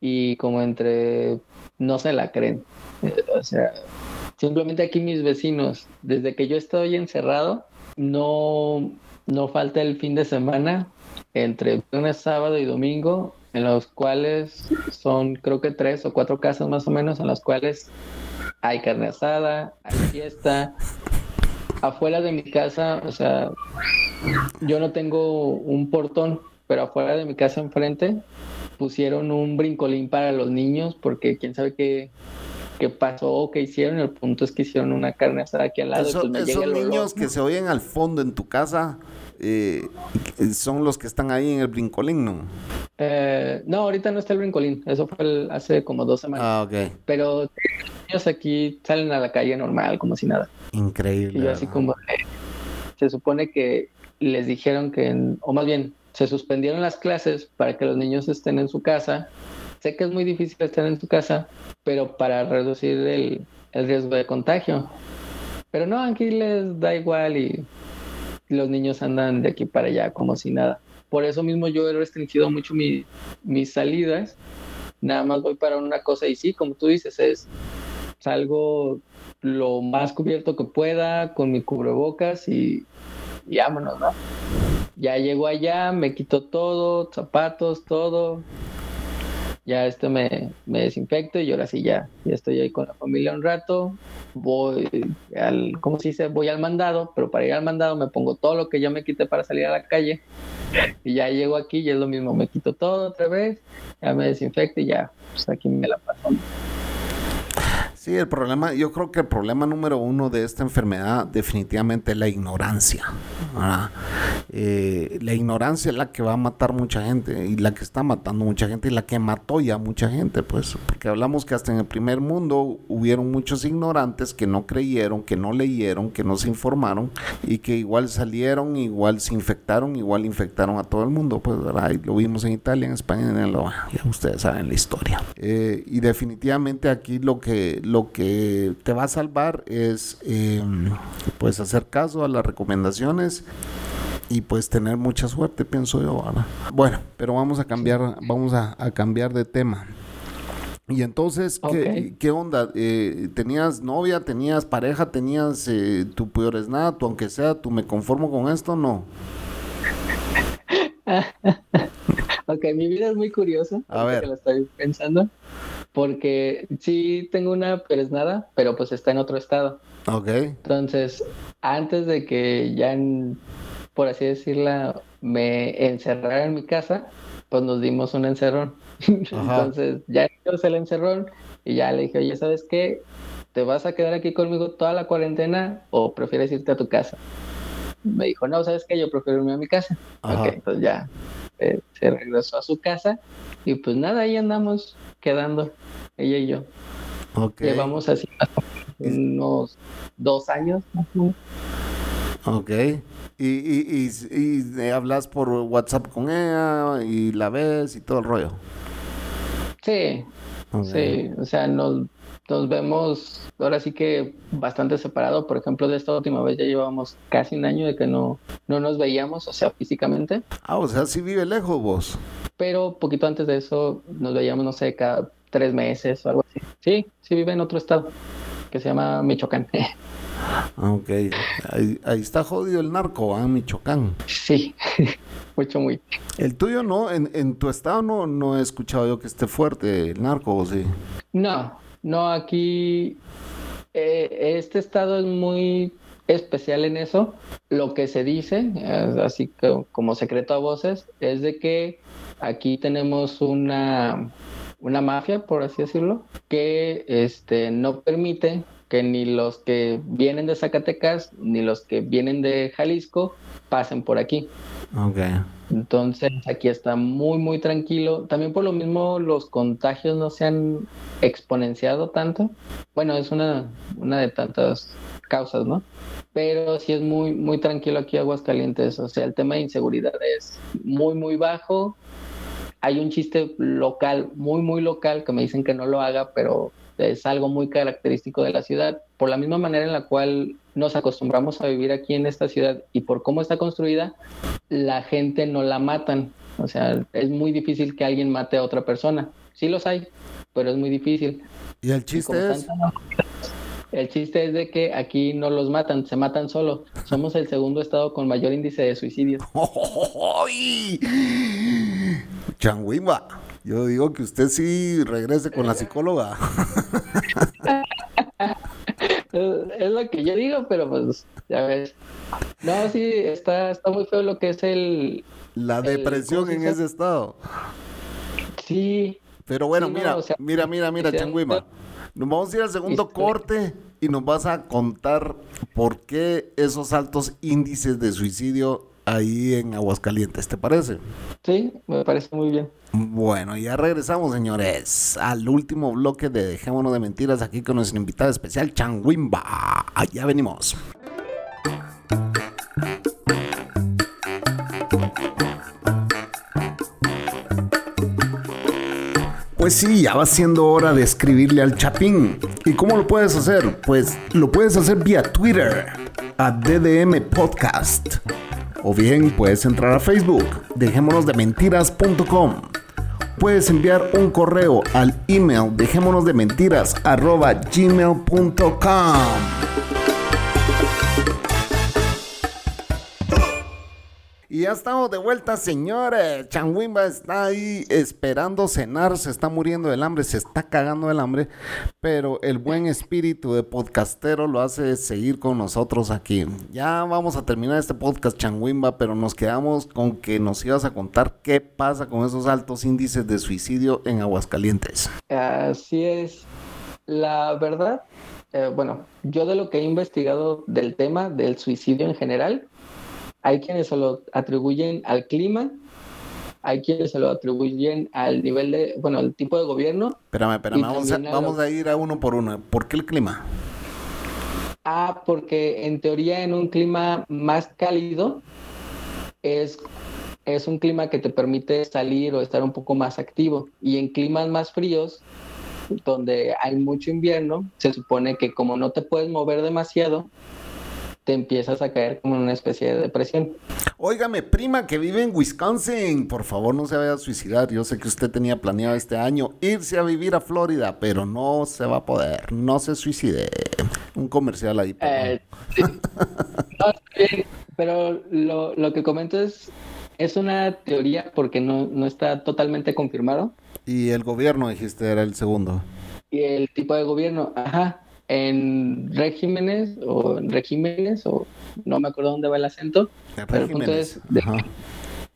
Speaker 2: y como entre no se la creen. Eh, o sea, simplemente aquí mis vecinos, desde que yo estoy encerrado, no, no falta el fin de semana entre viernes, sábado y domingo en los cuales son creo que tres o cuatro casas más o menos en las cuales hay carne asada, hay fiesta. Afuera de mi casa, o sea, yo no tengo un portón, pero afuera de mi casa enfrente pusieron un brincolín para los niños porque quién sabe qué, qué pasó o qué hicieron. El punto es que hicieron una carne asada aquí al lado.
Speaker 1: Pues esos niños que se oyen al fondo en tu casa eh, son los que están ahí en el brincolín, ¿no?
Speaker 2: Eh, no, ahorita no está el brincolín. Eso fue hace como dos semanas.
Speaker 1: Ah, ok.
Speaker 2: Pero los niños aquí salen a la calle normal, como si nada.
Speaker 1: Increíble.
Speaker 2: Y así como... se supone que les dijeron que, o más bien, se suspendieron las clases para que los niños estén en su casa. Sé que es muy difícil estar en tu casa, pero para reducir el, el riesgo de contagio. Pero no, aquí les da igual y los niños andan de aquí para allá como si nada. Por eso mismo yo he restringido mucho mis salidas. Nada más voy para una cosa y sí, como tú dices, es salgo lo más cubierto que pueda con mi cubrebocas y, y vámonos, ¿no? Ya llego allá, me quito todo, zapatos, todo. Ya este me, me desinfecto y ahora sí ya, ya estoy ahí con la familia un rato, voy al, ¿cómo se dice? Voy al mandado, pero para ir al mandado me pongo todo lo que yo me quité para salir a la calle y ya llego aquí y es lo mismo, me quito todo otra vez, ya me desinfecto y ya, pues aquí me la paso.
Speaker 1: Sí, el problema, yo creo que el problema número uno de esta enfermedad definitivamente es la ignorancia. Eh, la ignorancia es la que va a matar mucha gente y la que está matando mucha gente y la que mató ya mucha gente, pues, porque hablamos que hasta en el primer mundo hubieron muchos ignorantes que no creyeron, que no leyeron, que no se informaron y que igual salieron, igual se infectaron, igual infectaron a todo el mundo, pues, lo vimos en Italia, en España, en el, ya ustedes saben la historia. Eh, y definitivamente aquí lo que lo que te va a salvar es em, pues hacer caso a las recomendaciones y pues tener mucha suerte, pienso yo. Bueno, pero vamos a cambiar, vamos a, cambiar de tema. Y entonces, ¿qué, onda? Eh, ¿Tenías novia, tenías pareja, tenías eh, tu peor es nada, tu aunque sea, tú me conformo con esto? No.
Speaker 2: ok, mi vida es muy curiosa. A ver. Que lo estoy pensando porque sí tengo una nada, pero pues está en otro estado.
Speaker 1: Ok.
Speaker 2: Entonces, antes de que ya, por así decirla, me encerrara en mi casa, pues nos dimos un encerrón. Entonces, ya hice el encerrón y ya le dije, oye, ¿sabes qué? ¿Te vas a quedar aquí conmigo toda la cuarentena o prefieres irte a tu casa? Me dijo, no, ¿sabes qué? Yo prefiero irme a mi casa. Ok, entonces ya eh, se regresó a su casa y pues nada, ahí andamos quedando, ella y yo. Llevamos así unos dos años
Speaker 1: Ok. Y, y, y, y, hablas por WhatsApp con ella y la ves y todo el rollo.
Speaker 2: Sí. Sí, o sea, nos, nos vemos ahora sí que bastante separado. Por ejemplo, de esta última vez ya llevamos casi un año de que no, no nos veíamos, o sea, físicamente.
Speaker 1: Ah, o sea, sí vive lejos vos.
Speaker 2: Pero poquito antes de eso nos veíamos, no sé, cada tres meses o algo así. Sí, sí vive en otro estado que se llama Michoacán.
Speaker 1: Ah, ok, ahí, está jodido el narco, ¿ah? Michoacán.
Speaker 2: Sí, mucho, muy.
Speaker 1: El tuyo no, en, en tu estado no, no he escuchado yo que esté fuerte el narco, ¿o sí?
Speaker 2: No, no, aquí eh, este estado es muy especial en eso. Lo que se dice, así como secreto a voces, es de que aquí tenemos una, una mafia, por así decirlo, que este, no permite que ni los que vienen de Zacatecas ni los que vienen de Jalisco pasen por aquí.
Speaker 1: Okay.
Speaker 2: Entonces aquí está muy, muy tranquilo. También por lo mismo los contagios no se han exponenciado tanto. Bueno, es una, una de tantas causas, ¿no? Pero sí es muy, muy tranquilo aquí Aguascalientes. O sea, el tema de inseguridad es muy, muy bajo. Hay un chiste local, muy, muy local, que me dicen que no lo haga, pero es algo muy característico de la ciudad. Por la misma manera en la cual nos acostumbramos a vivir aquí en esta ciudad y por cómo está construida, la gente no la matan. O sea, es muy difícil que alguien mate a otra persona. Sí los hay, pero es muy difícil.
Speaker 1: ¿Y el chiste es?
Speaker 2: El chiste es de que aquí no los matan, se matan solo. Somos el segundo estado con mayor índice de suicidios.
Speaker 1: Changuimba. Yo digo que usted sí regrese con la psicóloga.
Speaker 2: es lo que yo digo, pero pues ya ves. No, sí, está, está muy feo lo que es el...
Speaker 1: La depresión en ese estado.
Speaker 2: Sí.
Speaker 1: Pero bueno, mira, mira, mira, mira, Changuima. Nos vamos a ir al segundo corte y nos vas a contar por qué esos altos índices de suicidio ahí en Aguascalientes, ¿te parece?
Speaker 2: Sí, me parece muy bien.
Speaker 1: Bueno, ya regresamos, señores, al último bloque de Dejémonos de Mentiras aquí con nuestro invitado especial, Changuimba. Allá venimos. Pues sí, ya va siendo hora de escribirle al Chapín. ¿Y cómo lo puedes hacer? Pues lo puedes hacer vía Twitter, a DDM Podcast. O bien puedes entrar a Facebook, dejémonos de mentiras.com. Puedes enviar un correo al email dejémonos de mentiras Y ya estamos de vuelta, señores. Changuimba está ahí esperando cenar, se está muriendo del hambre, se está cagando del hambre, pero el buen espíritu de podcastero lo hace seguir con nosotros aquí. Ya vamos a terminar este podcast, Changuimba, pero nos quedamos con que nos ibas a contar qué pasa con esos altos índices de suicidio en Aguascalientes.
Speaker 2: Así es. La verdad, eh, bueno, yo de lo que he investigado del tema del suicidio en general, hay quienes se lo atribuyen al clima, hay quienes se lo atribuyen al nivel de, bueno, al tipo de gobierno.
Speaker 1: Espérame, espérame, vamos, a, vamos a ir a uno por uno. ¿Por qué el clima?
Speaker 2: Ah, porque en teoría en un clima más cálido es, es un clima que te permite salir o estar un poco más activo. Y en climas más fríos, donde hay mucho invierno, se supone que como no te puedes mover demasiado, te empiezas a caer como en una especie de depresión.
Speaker 1: Óigame, prima que vive en Wisconsin, por favor no se vaya a suicidar. Yo sé que usted tenía planeado este año irse a vivir a Florida, pero no se va a poder. No se suicide. Un comercial ahí. Eh,
Speaker 2: pero lo, lo, que comento es, es una teoría porque no, no está totalmente confirmado.
Speaker 1: Y el gobierno, dijiste, era el segundo.
Speaker 2: Y el tipo de gobierno, ajá en regímenes o en regímenes o no me acuerdo dónde va el acento, pero el punto es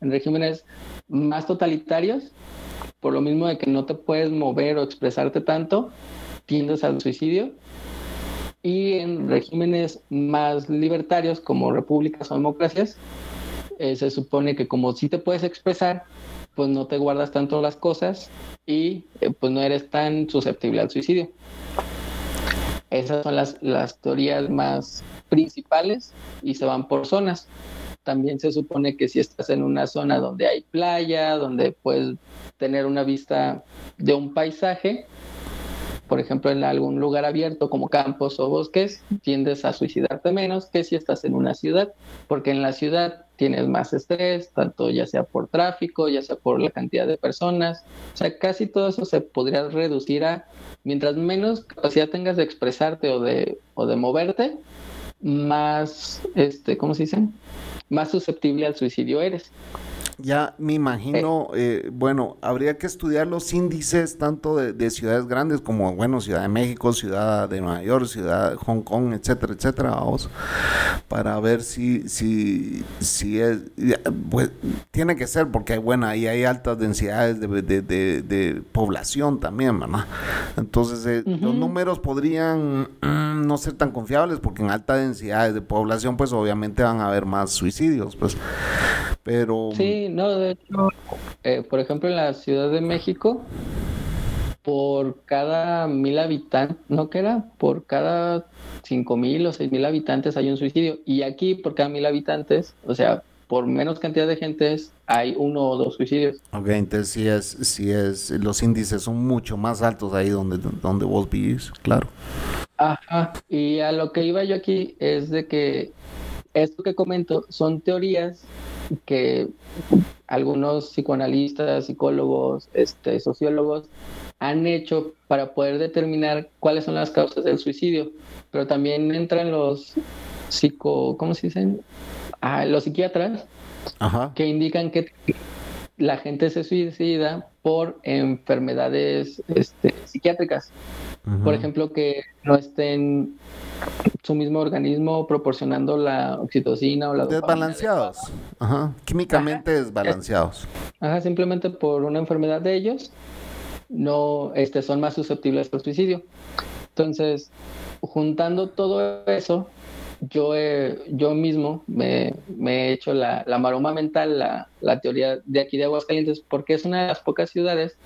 Speaker 2: en regímenes más totalitarios, por lo mismo de que no te puedes mover o expresarte tanto, tiendes al suicidio. Y en regímenes más libertarios como repúblicas o democracias, eh, se supone que como si te puedes expresar, pues no te guardas tanto las cosas y eh, pues no eres tan susceptible al suicidio. Esas son las, las teorías más principales y se van por zonas. También se supone que si estás en una zona donde hay playa, donde puedes tener una vista de un paisaje, por ejemplo, en algún lugar abierto como campos o bosques, tiendes a suicidarte menos que si estás en una ciudad, porque en la ciudad tienes más estrés, tanto ya sea por tráfico, ya sea por la cantidad de personas, o sea, casi todo eso se podría reducir a, mientras menos capacidad tengas de expresarte o de, o de moverte, más, este, ¿cómo se dice? Más susceptible al suicidio eres.
Speaker 1: Ya me imagino, eh, bueno, habría que estudiar los índices tanto de, ciudades grandes como, bueno, Ciudad de México, Ciudad de Nueva York, Ciudad de Hong Kong, etcétera, etcétera, vamos, para ver si, si, si es, pues tiene que ser, porque, bueno, ahí hay altas densidades de, población también, ¿verdad? Entonces, eh, los números podrían mm, no ser tan confiables, porque en altas densidades de población, pues obviamente van a haber más suicidios, pues, pero...
Speaker 2: Sí, no, de hecho, eh, por ejemplo, en la Ciudad de México, por cada mil habitantes, ¿no que era? Por cada cinco mil o seis mil habitantes hay un suicidio. Y aquí, por cada mil habitantes, o sea, por menos cantidad de gente hay uno o dos suicidios.
Speaker 1: Ok, entonces sí es, sí es, los índices son mucho más altos ahí donde, donde vos vivís, claro.
Speaker 2: Ajá, y a lo que iba yo aquí es de que esto que comento son teorías que algunos psicoanalistas, psicólogos, este, sociólogos han hecho para poder determinar cuáles son las causas del suicidio. Pero también entran los psico, ¿cómo se dicen? Ah, los psiquiatras que indican que la gente se suicida por enfermedades este, psiquiátricas. Por ejemplo, que no estén su mismo organismo proporcionando la oxitocina o la
Speaker 1: Desbalanceados. Ajá. Químicamente desbalanceados.
Speaker 2: Ajá, simplemente por una enfermedad de ellos, no este, son más susceptibles al suicidio. Entonces, juntando todo eso, yo, yo mismo me, he hecho la, maroma mental, la, la, teoría de aquí de Aguascalientes, porque es una de las pocas ciudades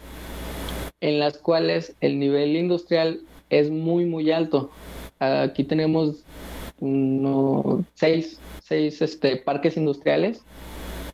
Speaker 2: en las cuales el nivel industrial es muy, muy alto. Aquí tenemos seis, seis este, parques industriales.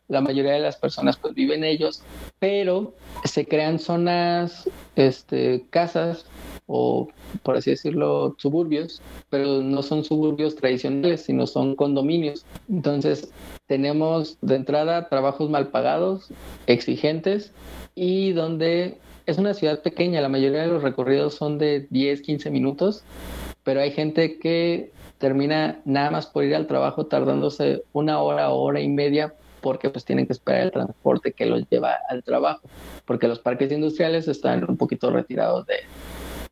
Speaker 2: La mayoría de las personas pues viven ellos, pero se crean zonas, este, casas o por así decirlo, suburbios, pero no son suburbios tradicionales, sino son condominios. Entonces, tenemos de entrada trabajos mal pagados, exigentes y donde es una ciudad pequeña, la mayoría de los recorridos son de 10, 15 minutos, pero hay gente que termina nada más por ir al trabajo tardándose una hora, hora y media porque pues tienen que esperar el transporte que los lleva al trabajo, porque los parques industriales están un poquito retirados de,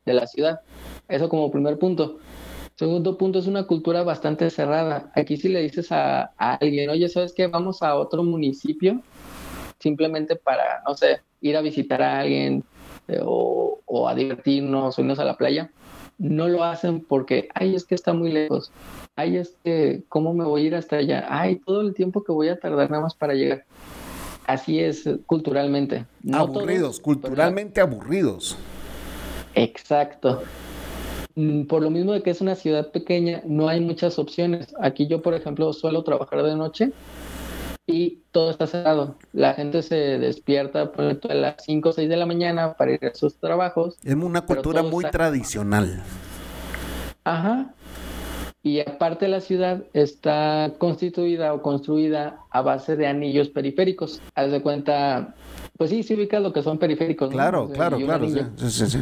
Speaker 2: de la ciudad. Eso como primer punto. Segundo punto es una cultura bastante cerrada. Aquí si le dices a, a alguien, oye, ¿sabes qué? Vamos a otro municipio simplemente para, no sé, ir a visitar a alguien eh, o, o, a divertirnos o irnos a la playa, no lo hacen porque, ay, es que está muy lejos. Ay, es que, ¿cómo me voy a ir hasta allá? Ay, todo el tiempo que voy a tardar nada más para llegar. Así es culturalmente.
Speaker 1: No aburridos, todos, culturalmente pero... aburridos.
Speaker 2: Exacto. Mm, por lo mismo de que es una ciudad pequeña, no hay muchas opciones. Aquí yo, por ejemplo, suelo trabajar de noche y todo está cerrado. La gente se despierta por a las 5 o 6 de la mañana para ir a sus trabajos.
Speaker 1: Es una cultura muy está... tradicional.
Speaker 2: Ajá. Y aparte la ciudad está constituida o construida a base de anillos periféricos. Haz de cuenta, pues sí, sí ubicas lo que son periféricos.
Speaker 1: Claro,
Speaker 2: ¿no?
Speaker 1: claro, claro. Sí, sí, sí.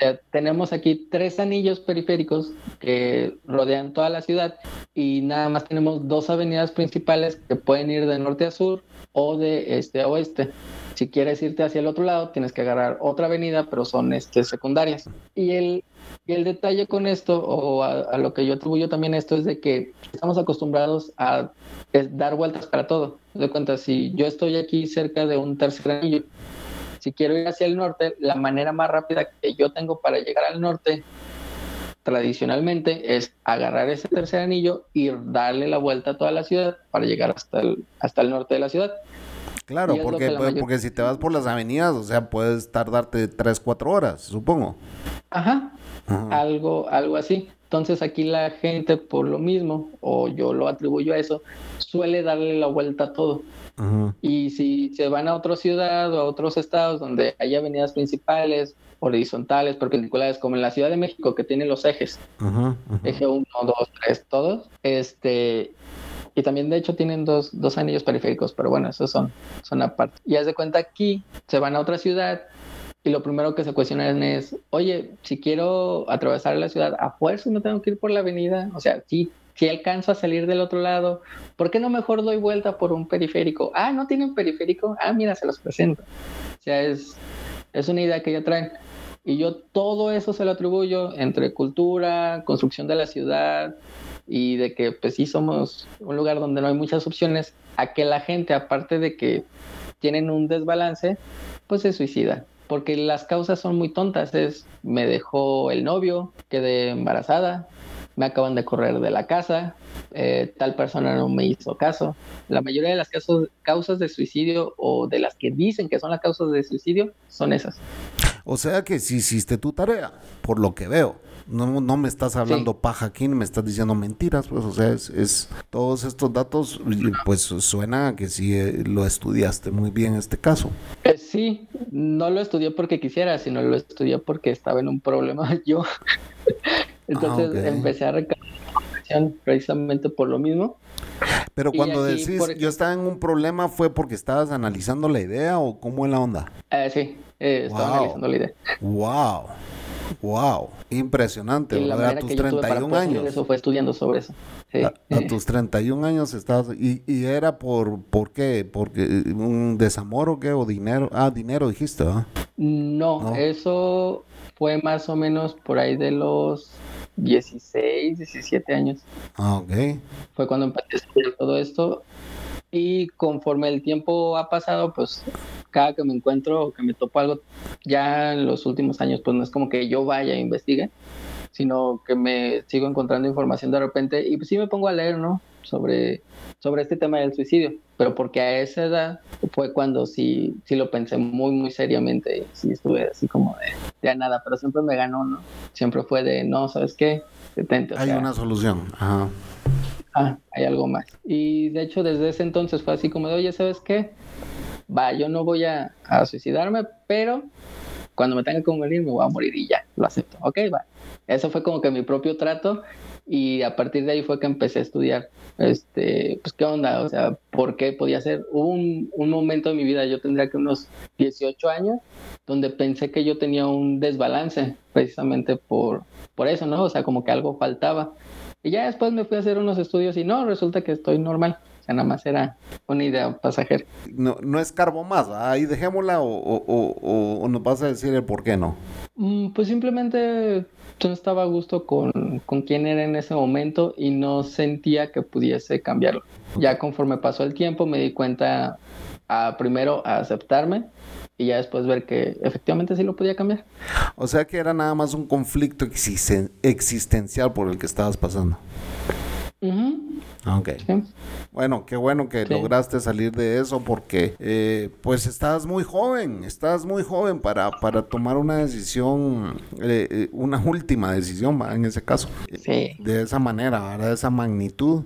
Speaker 2: Eh, tenemos aquí tres anillos periféricos que rodean toda la ciudad y nada más tenemos dos avenidas principales que pueden ir de norte a sur o de este a oeste. Si quieres irte hacia el otro lado, tienes que agarrar otra avenida, pero son este, secundarias. Y el, y el detalle con esto, o a, a, lo que yo atribuyo también esto, es de que estamos acostumbrados a dar vueltas para todo. De cuenta, si yo estoy aquí cerca de un tercer anillo, si quiero ir hacia el norte, la manera más rápida que yo tengo para llegar al norte tradicionalmente es agarrar ese tercer anillo y darle la vuelta a toda la ciudad para llegar hasta el, hasta el norte de la ciudad.
Speaker 1: Claro, porque, mayor... porque si te vas por las avenidas, o sea, puedes tardarte 3, 4 horas, supongo.
Speaker 2: Ajá, Ajá. Algo, algo así. Entonces aquí la gente por lo mismo, o yo lo atribuyo a eso, suele darle la vuelta a todo. Ajá. Y si se van a otra ciudad o a otros estados donde hay avenidas principales, horizontales, perpendiculares, como en la Ciudad de México, que tiene los ejes, ajá, eje 1, 2, 3, todos, este, y también de hecho tienen dos, dos anillos periféricos, pero bueno, esos son, son aparte. Y haz de cuenta aquí, se van a otra ciudad y lo primero que se cuestionan es, oye, si quiero atravesar la ciudad a fuerza no tengo que ir por la avenida, o sea, sí, si alcanzo a salir del otro lado, ¿por qué no mejor doy vuelta por un periférico? Ah, no tienen periférico, ah, mira, se los presento. O sea, es, es una idea que ya traen. Y yo todo eso se lo atribuyo entre cultura, construcción de la ciudad y de que pues sí somos un lugar donde no hay muchas opciones, a que la gente, aparte de que tienen un desbalance, pues se suicida. Porque las causas son muy tontas, es me dejó el novio, quedé embarazada, me acaban de correr de la casa, eh, tal persona no me hizo caso. La mayoría de las causas de suicidio o de las que dicen que son las causas de suicidio son esas.
Speaker 1: O sea que si hiciste tu tarea, por lo que veo. No, no me estás hablando sí. paja aquí, ni me estás diciendo mentiras, pues, o sea, es, es todos estos datos, pues suena a que sí eh, lo estudiaste muy bien este caso.
Speaker 2: Eh, sí, no lo estudié porque quisiera, sino lo estudié porque estaba en un problema yo. Entonces ah, okay. empecé a información precisamente por lo mismo.
Speaker 1: Pero cuando aquí, decís por... yo estaba en un problema, ¿fue porque estabas analizando la idea o cómo es la onda?
Speaker 2: Eh, sí, eh, estaba wow. analizando la idea.
Speaker 1: ¡Wow! Wow, impresionante,
Speaker 2: y la
Speaker 1: a tus 31 años.
Speaker 2: Eso fue estudiando sobre eso. Sí.
Speaker 1: A, a, tus 31 años estabas y, y, era por por qué? Porque un desamor o qué o dinero? Ah, dinero dijiste, ¿ah?
Speaker 2: No, no, eso fue más o menos por ahí de los 16, 17 años.
Speaker 1: Ah, ok.
Speaker 2: Fue cuando empecé a estudiar todo esto y conforme el tiempo ha pasado, pues cada que me encuentro o que me topo algo, ya en los últimos años, pues no es como que yo vaya e investigue, sino que me sigo encontrando información de repente y pues sí me pongo a leer, ¿no? Sobre, sobre este tema del suicidio, pero porque a esa edad fue cuando sí, sí lo pensé muy, muy seriamente y sí estuve así como de, ya nada, pero siempre me ganó, ¿no? Siempre fue de, no, ¿sabes qué?
Speaker 1: Detente. Hay sea, una solución, ajá
Speaker 2: ah, hay algo más. Y de hecho desde ese entonces fue así como de, oye, ¿sabes qué? Va, yo no voy a, suicidarme, pero cuando me tenga que morir me voy a morir y ya, lo acepto. Ok, va. Eso fue como que mi propio trato y a partir de ahí fue que empecé a estudiar, este, pues qué onda, o sea, por qué podía ser. Hubo un, un momento de mi vida, yo tendría que unos 18 años, donde pensé que yo tenía un desbalance, precisamente por, por eso, ¿no? O sea, como que algo faltaba. Y ya después me fui a hacer unos estudios y no, resulta que estoy normal. ya nada más era una idea pasajera.
Speaker 1: No, no escarbo más, ahí dejémosla o, o, o, nos vas a decir el por qué no.
Speaker 2: Mm, pues simplemente yo no estaba a gusto con, con quién era en ese momento y no sentía que pudiese cambiarlo. Ya conforme pasó el tiempo me di cuenta a primero a aceptarme y ya después ver que efectivamente sí lo podía cambiar.
Speaker 1: O sea que era nada más un conflicto existencial por el que estabas pasando. Ok. Bueno, qué bueno que lograste salir de eso porque eh, pues estás muy joven, estás muy joven para, para tomar una decisión, eh, eh, una última decisión en ese caso. Sí. De esa manera, de esa magnitud.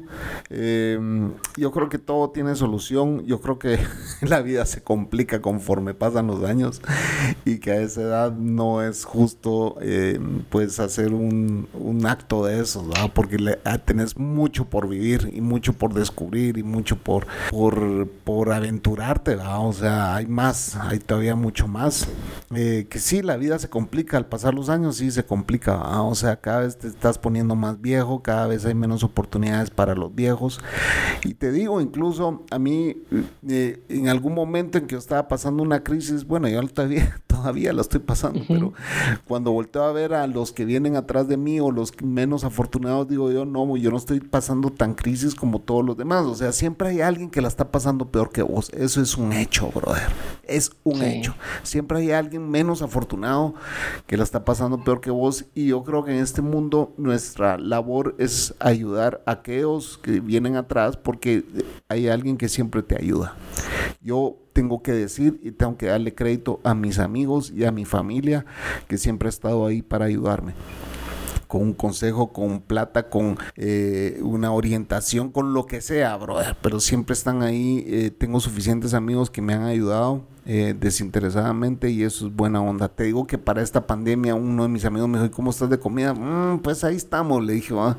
Speaker 1: Em, yo creo que todo tiene solución, yo creo que la vida se complica conforme pasan los años y que a esa edad no es justo pues hacer un, un, acto de eso, ¿verdad? porque le, ah, tenés mucho por vivir y mucho por descubrir y mucho por, por, por aventurarte, O sea, hay más, hay todavía mucho más. Eh, que sí, la vida se complica, al pasar los años sí se complica, O sea, cada vez te estás poniendo más viejo, cada vez hay menos oportunidades para los viejos. Y te digo, incluso a mí, eh, en algún momento en que yo estaba pasando una crisis, bueno, yo todavía, todavía la estoy pasando, pero cuando volteo a ver a los que vienen atrás de mí o los menos afortunados, digo yo, no, yo no estoy pasando tan crisis como todos los demás. O sea, siempre hay alguien que la está pasando peor que vos. Eso es un hecho, brother. Es un hecho. Siempre hay alguien menos afortunado que la está pasando peor que vos. Y yo creo que en este mundo nuestra labor es ayudar a aquellos que vienen atrás porque hay alguien que siempre te ayuda. Yo tengo que decir y tengo que darle crédito a mis amigos y a mi familia que siempre ha estado ahí para ayudarme con un consejo, con plata, con eh, una orientación, con lo que sea, brother. Pero siempre están ahí. Eh, tengo suficientes amigos que me han ayudado eh, desinteresadamente y eso es buena onda. Te digo que para esta pandemia uno de mis amigos me dijo, ¿cómo estás de comida? Mm, pues ahí estamos, le dije, ah,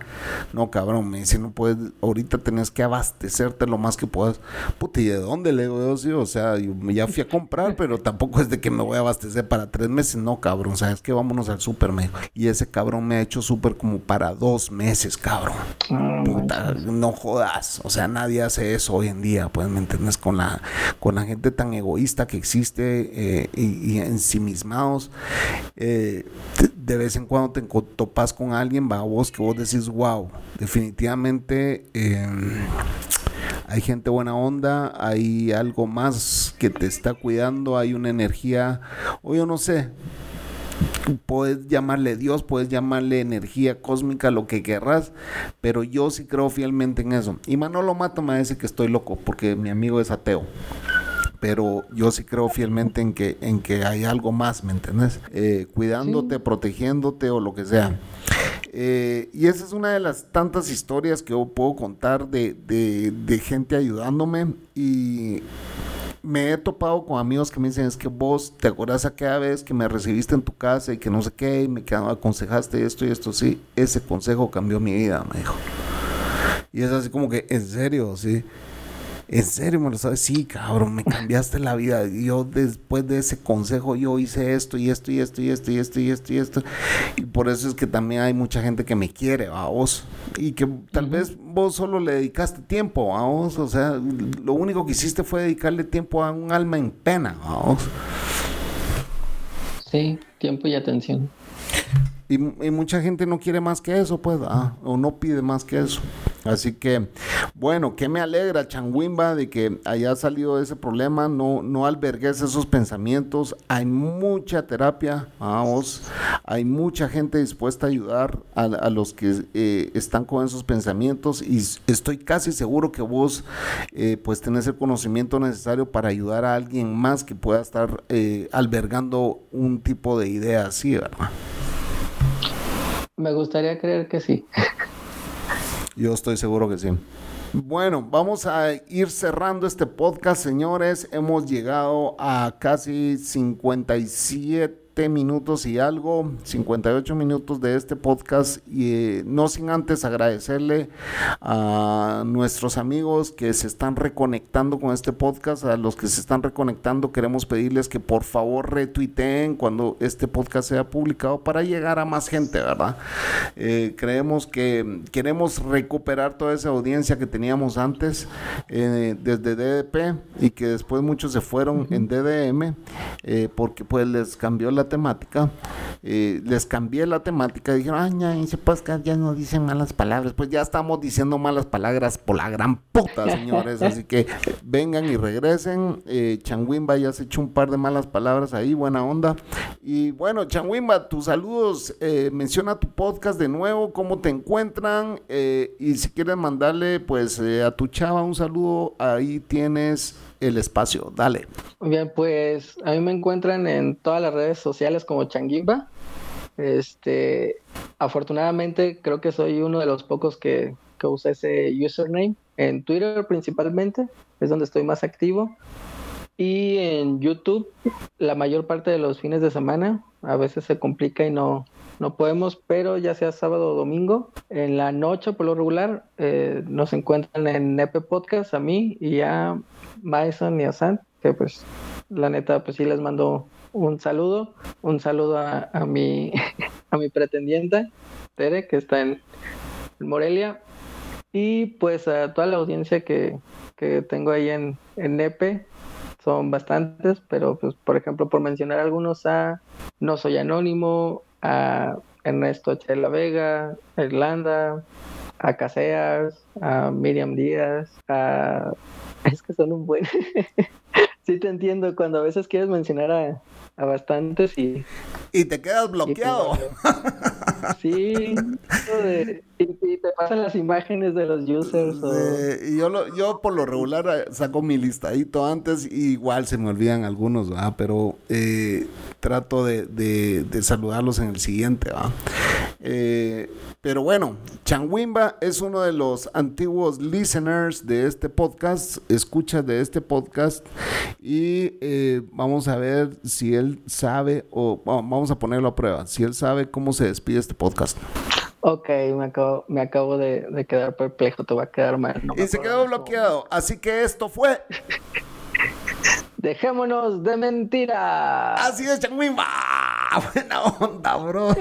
Speaker 1: no cabrón, me dice, no puedes, ahorita tenés que abastecerte lo más que puedas. Puta, ¿y de dónde le digo sí, o sea, yo ya fui a comprar, pero tampoco es de que me voy a abastecer para tres meses, no cabrón, sabes que vámonos al súper, me Y ese cabrón me ha hecho súper como para dos meses, cabrón. Puta, no jodas, o sea, nadie hace eso hoy en día, pues, ¿me entiendes? Con la, con la gente tan egoísta que existe eh, y, ensimismados. Eh, de vez en cuando te topas con alguien, va vos que vos decís, wow, definitivamente em, hay gente buena onda, hay algo más que te está cuidando, hay una energía, o yo no sé, puedes llamarle Dios, puedes llamarle energía cósmica, lo que querrás, pero yo sí creo fielmente en eso. Y Manolo Mato me dice que estoy loco porque mi amigo es ateo pero yo sí creo fielmente en que, en que hay algo más, ¿me entiendes? Eh, cuidándote, protegiéndote o lo que sea. Eh, y esa es una de las tantas historias que yo puedo contar de, de, gente ayudándome y me he topado con amigos que me dicen, es que vos te acordás aquella vez que me recibiste en tu casa y que no sé qué, y me aconsejaste esto y esto, sí, ese consejo cambió mi vida, me dijo. Y es así como que, en serio, sí. En serio, me lo sabes, sí, cabrón, me cambiaste la vida. Yo después de ese consejo, yo hice esto y esto y esto y esto y esto y esto y esto. Y por eso es que también hay mucha gente que me quiere, a vos. Y que tal vez vos solo le dedicaste tiempo a vos. O sea, lo único que hiciste fue dedicarle tiempo a un alma en pena, a vos.
Speaker 2: Sí, tiempo y atención.
Speaker 1: Y, mucha gente no quiere más que eso, pues, ah, o no pide más que eso. Así que, bueno, que me alegra, Changuimba, de que haya salido ese problema, no, no albergues esos pensamientos. Hay mucha terapia, vamos, hay mucha gente dispuesta a ayudar a, los que eh, están con esos pensamientos y estoy casi seguro que vos, eh, pues, tenés el conocimiento necesario para ayudar a alguien más que pueda estar eh, albergando un tipo de idea así, ¿verdad?
Speaker 2: Me gustaría creer que sí.
Speaker 1: Yo estoy seguro que sí. Bueno, vamos a ir cerrando este podcast, señores. Hemos llegado a casi 57 57 minutos y algo, 58 minutos de este podcast y eh, no sin antes agradecerle a nuestros amigos que se están reconectando con este podcast, a los que se están reconectando queremos pedirles que por favor retuiteen cuando este podcast sea publicado para llegar a más gente, ¿verdad? Eh, creemos que queremos recuperar toda esa audiencia que teníamos antes eh, desde DDP y que después muchos se fueron en DDM porque pues les cambió la temática. les cambié la temática dijeron, ay, ya, ese podcast ya no dicen malas palabras. Pues ya estamos diciendo malas palabras por la gran puta, señores. Así que vengan y regresen. Changuimba ya se echó un par de malas palabras ahí, buena onda. Y bueno, Changuimba, tus saludos. menciona tu podcast de nuevo, cómo te encuentran eh, y si quieres mandarle pues eh, a tu chava un saludo, ahí tienes el espacio, dale.
Speaker 2: Bien, pues a mí me encuentran en todas las redes sociales como Changuimba. Este, afortunadamente creo que soy uno de los pocos que, que usa ese username. En Twitter principalmente, es donde estoy más activo. Y en YouTube, la mayor parte de los fines de semana, a veces se complica y no, no podemos, pero ya sea sábado o domingo, en la noche por lo regular, eh, nos encuentran en Nepe Podcast a mí y a Mason y a Sant, que pues la neta pues sí les mando un saludo, un saludo a, mi a mi pretendiente Tere que está en, Morelia. Y pues a toda la audiencia que, que tengo ahí en, en Nepe. Son bastantes, pero pues por ejemplo por mencionar algunos a No Soy Anónimo, a Ernesto H. Vega, Irlanda, a Caseas, a Miriam Díaz, a... Es que son un buen... sí te entiendo cuando a veces quieres mencionar a, a bastantes y...
Speaker 1: Y te quedas bloqueado.
Speaker 2: sí, y, te pasan las imágenes de los users.
Speaker 1: y yo, yo por lo regular eh, saco mi listadito antes y igual se me olvidan algunos, ¿va? pero eh, trato de, de, saludarlos en el siguiente. ¿va? Eh, pero bueno, Chanwimba es uno de los antiguos listeners de este podcast, escucha de este podcast y vamos a ver si él sabe o vamos a ponerlo a prueba, si él sabe cómo se despide este podcast.
Speaker 2: Ok, me acabo, me acabo de, quedar perplejo, te va a quedar mal.
Speaker 1: y se quedó bloqueado, así que esto fue...
Speaker 2: Dejémonos de mentira.
Speaker 1: Así es, Changuimba. Buena onda, bro.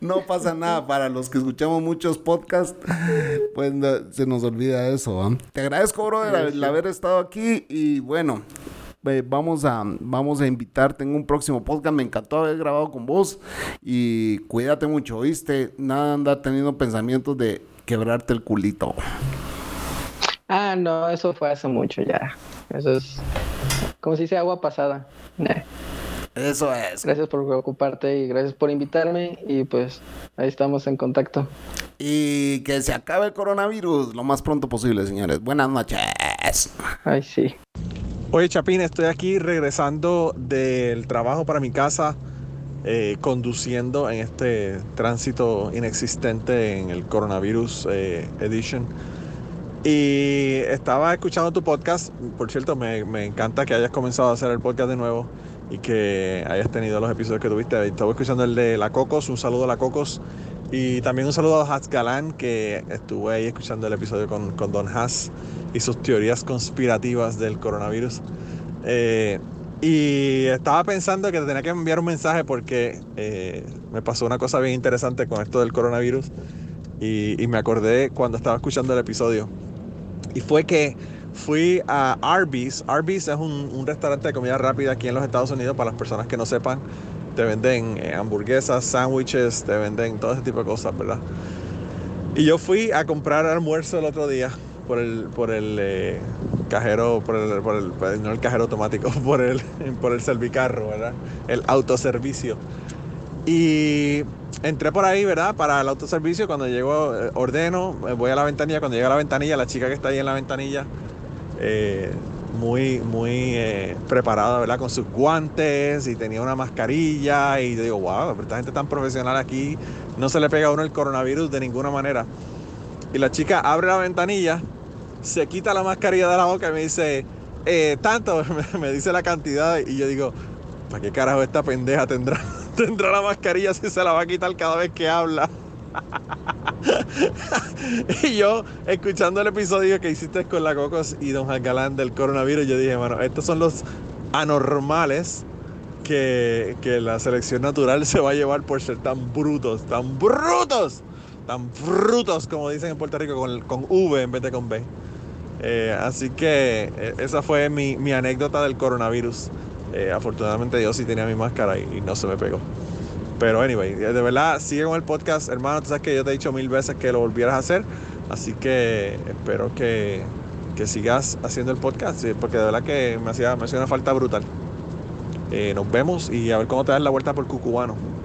Speaker 1: no pasa nada. Para los que escuchamos muchos podcasts, pues se nos olvida eso. Te agradezco, bro, el haber estado aquí. Y bueno, vamos a, vamos a invitarte en un próximo podcast. Me encantó haber grabado con vos y cuídate mucho, ¿oíste? Nada anda teniendo pensamientos de quebrarte el culito.
Speaker 2: Ah, no, eso fue hace mucho ya. Eso es como si sea agua pasada.
Speaker 1: Eso es.
Speaker 2: Gracias por preocuparte y gracias por invitarme y pues ahí estamos en contacto.
Speaker 1: Y que se acabe el coronavirus lo más pronto posible, señores. Buenas noches.
Speaker 2: Ay, sí.
Speaker 3: Oye, Chapín, estoy aquí regresando del trabajo para mi casa, eh, conduciendo en este tránsito inexistente en el Coronavirus eh, Edition. Y estaba escuchando tu podcast. Por cierto, me, encanta que hayas comenzado a hacer el podcast de nuevo y que hayas tenido los episodios que tuviste. Estaba escuchando el de La Cocos, un saludo a La Cocos. Y también un saludo a Haz Galán, que estuve ahí escuchando el episodio con, con Don Haz y sus teorías conspirativas del coronavirus. Eh, y estaba pensando que te tenía que enviar un mensaje porque eh, me pasó una cosa bien interesante con esto del coronavirus y, me acordé cuando estaba escuchando el episodio. Y fue que fui a Arby's. Arby's es un, restaurante de comida rápida aquí en los Estados Unidos para las personas que no sepan. Te venden eh, hamburguesas, sándwiches, te venden todo ese tipo de cosas, ¿verdad? Y yo fui a comprar almuerzo el otro día por el, por el eh, cajero, por el, por el, pues, no el cajero automático, por el, por el servicarro, ¿verdad? El autoservicio. Y entré por ahí, ¿verdad? Para el autoservicio. Cuando llego, eh, ordeno, eh, voy a la ventanilla. Cuando llega a la ventanilla, la chica que está ahí en la ventanilla, muy, muy preparada, ¿verdad? Con sus guantes y tenía una mascarilla. Y yo digo, wow, esta gente tan profesional aquí, no se le pega a uno el coronavirus de ninguna manera. Y la chica abre la ventanilla se quita la mascarilla de la boca y me dice, eh, tanto, me, dice la cantidad y yo digo, ¿para qué carajo esta pendeja tendrá, tendrá la mascarilla si se la va a quitar cada vez que habla? y yo, escuchando el episodio que hiciste con la Cocos y Don Galán del coronavirus, yo dije, bueno, estos son los anormales que, que, la selección natural se va a llevar por ser tan brutos, tan brutos, tan brutos, como dicen en Puerto Rico, con, con V en vez de con B. Eh, así que eh, esa fue mi, mi, anécdota del coronavirus. Eh, afortunadamente yo sí tenía mi máscara y, no se me pegó. Pero anyway, de verdad, sigue con el podcast, hermano. Tú sabes que yo te he dicho mil veces que lo volvieras a hacer. Así que espero que, que sigas haciendo el podcast, porque de verdad que me hacía, me hacía una falta brutal. nos vemos y a ver cómo te das la vuelta por Cucubano.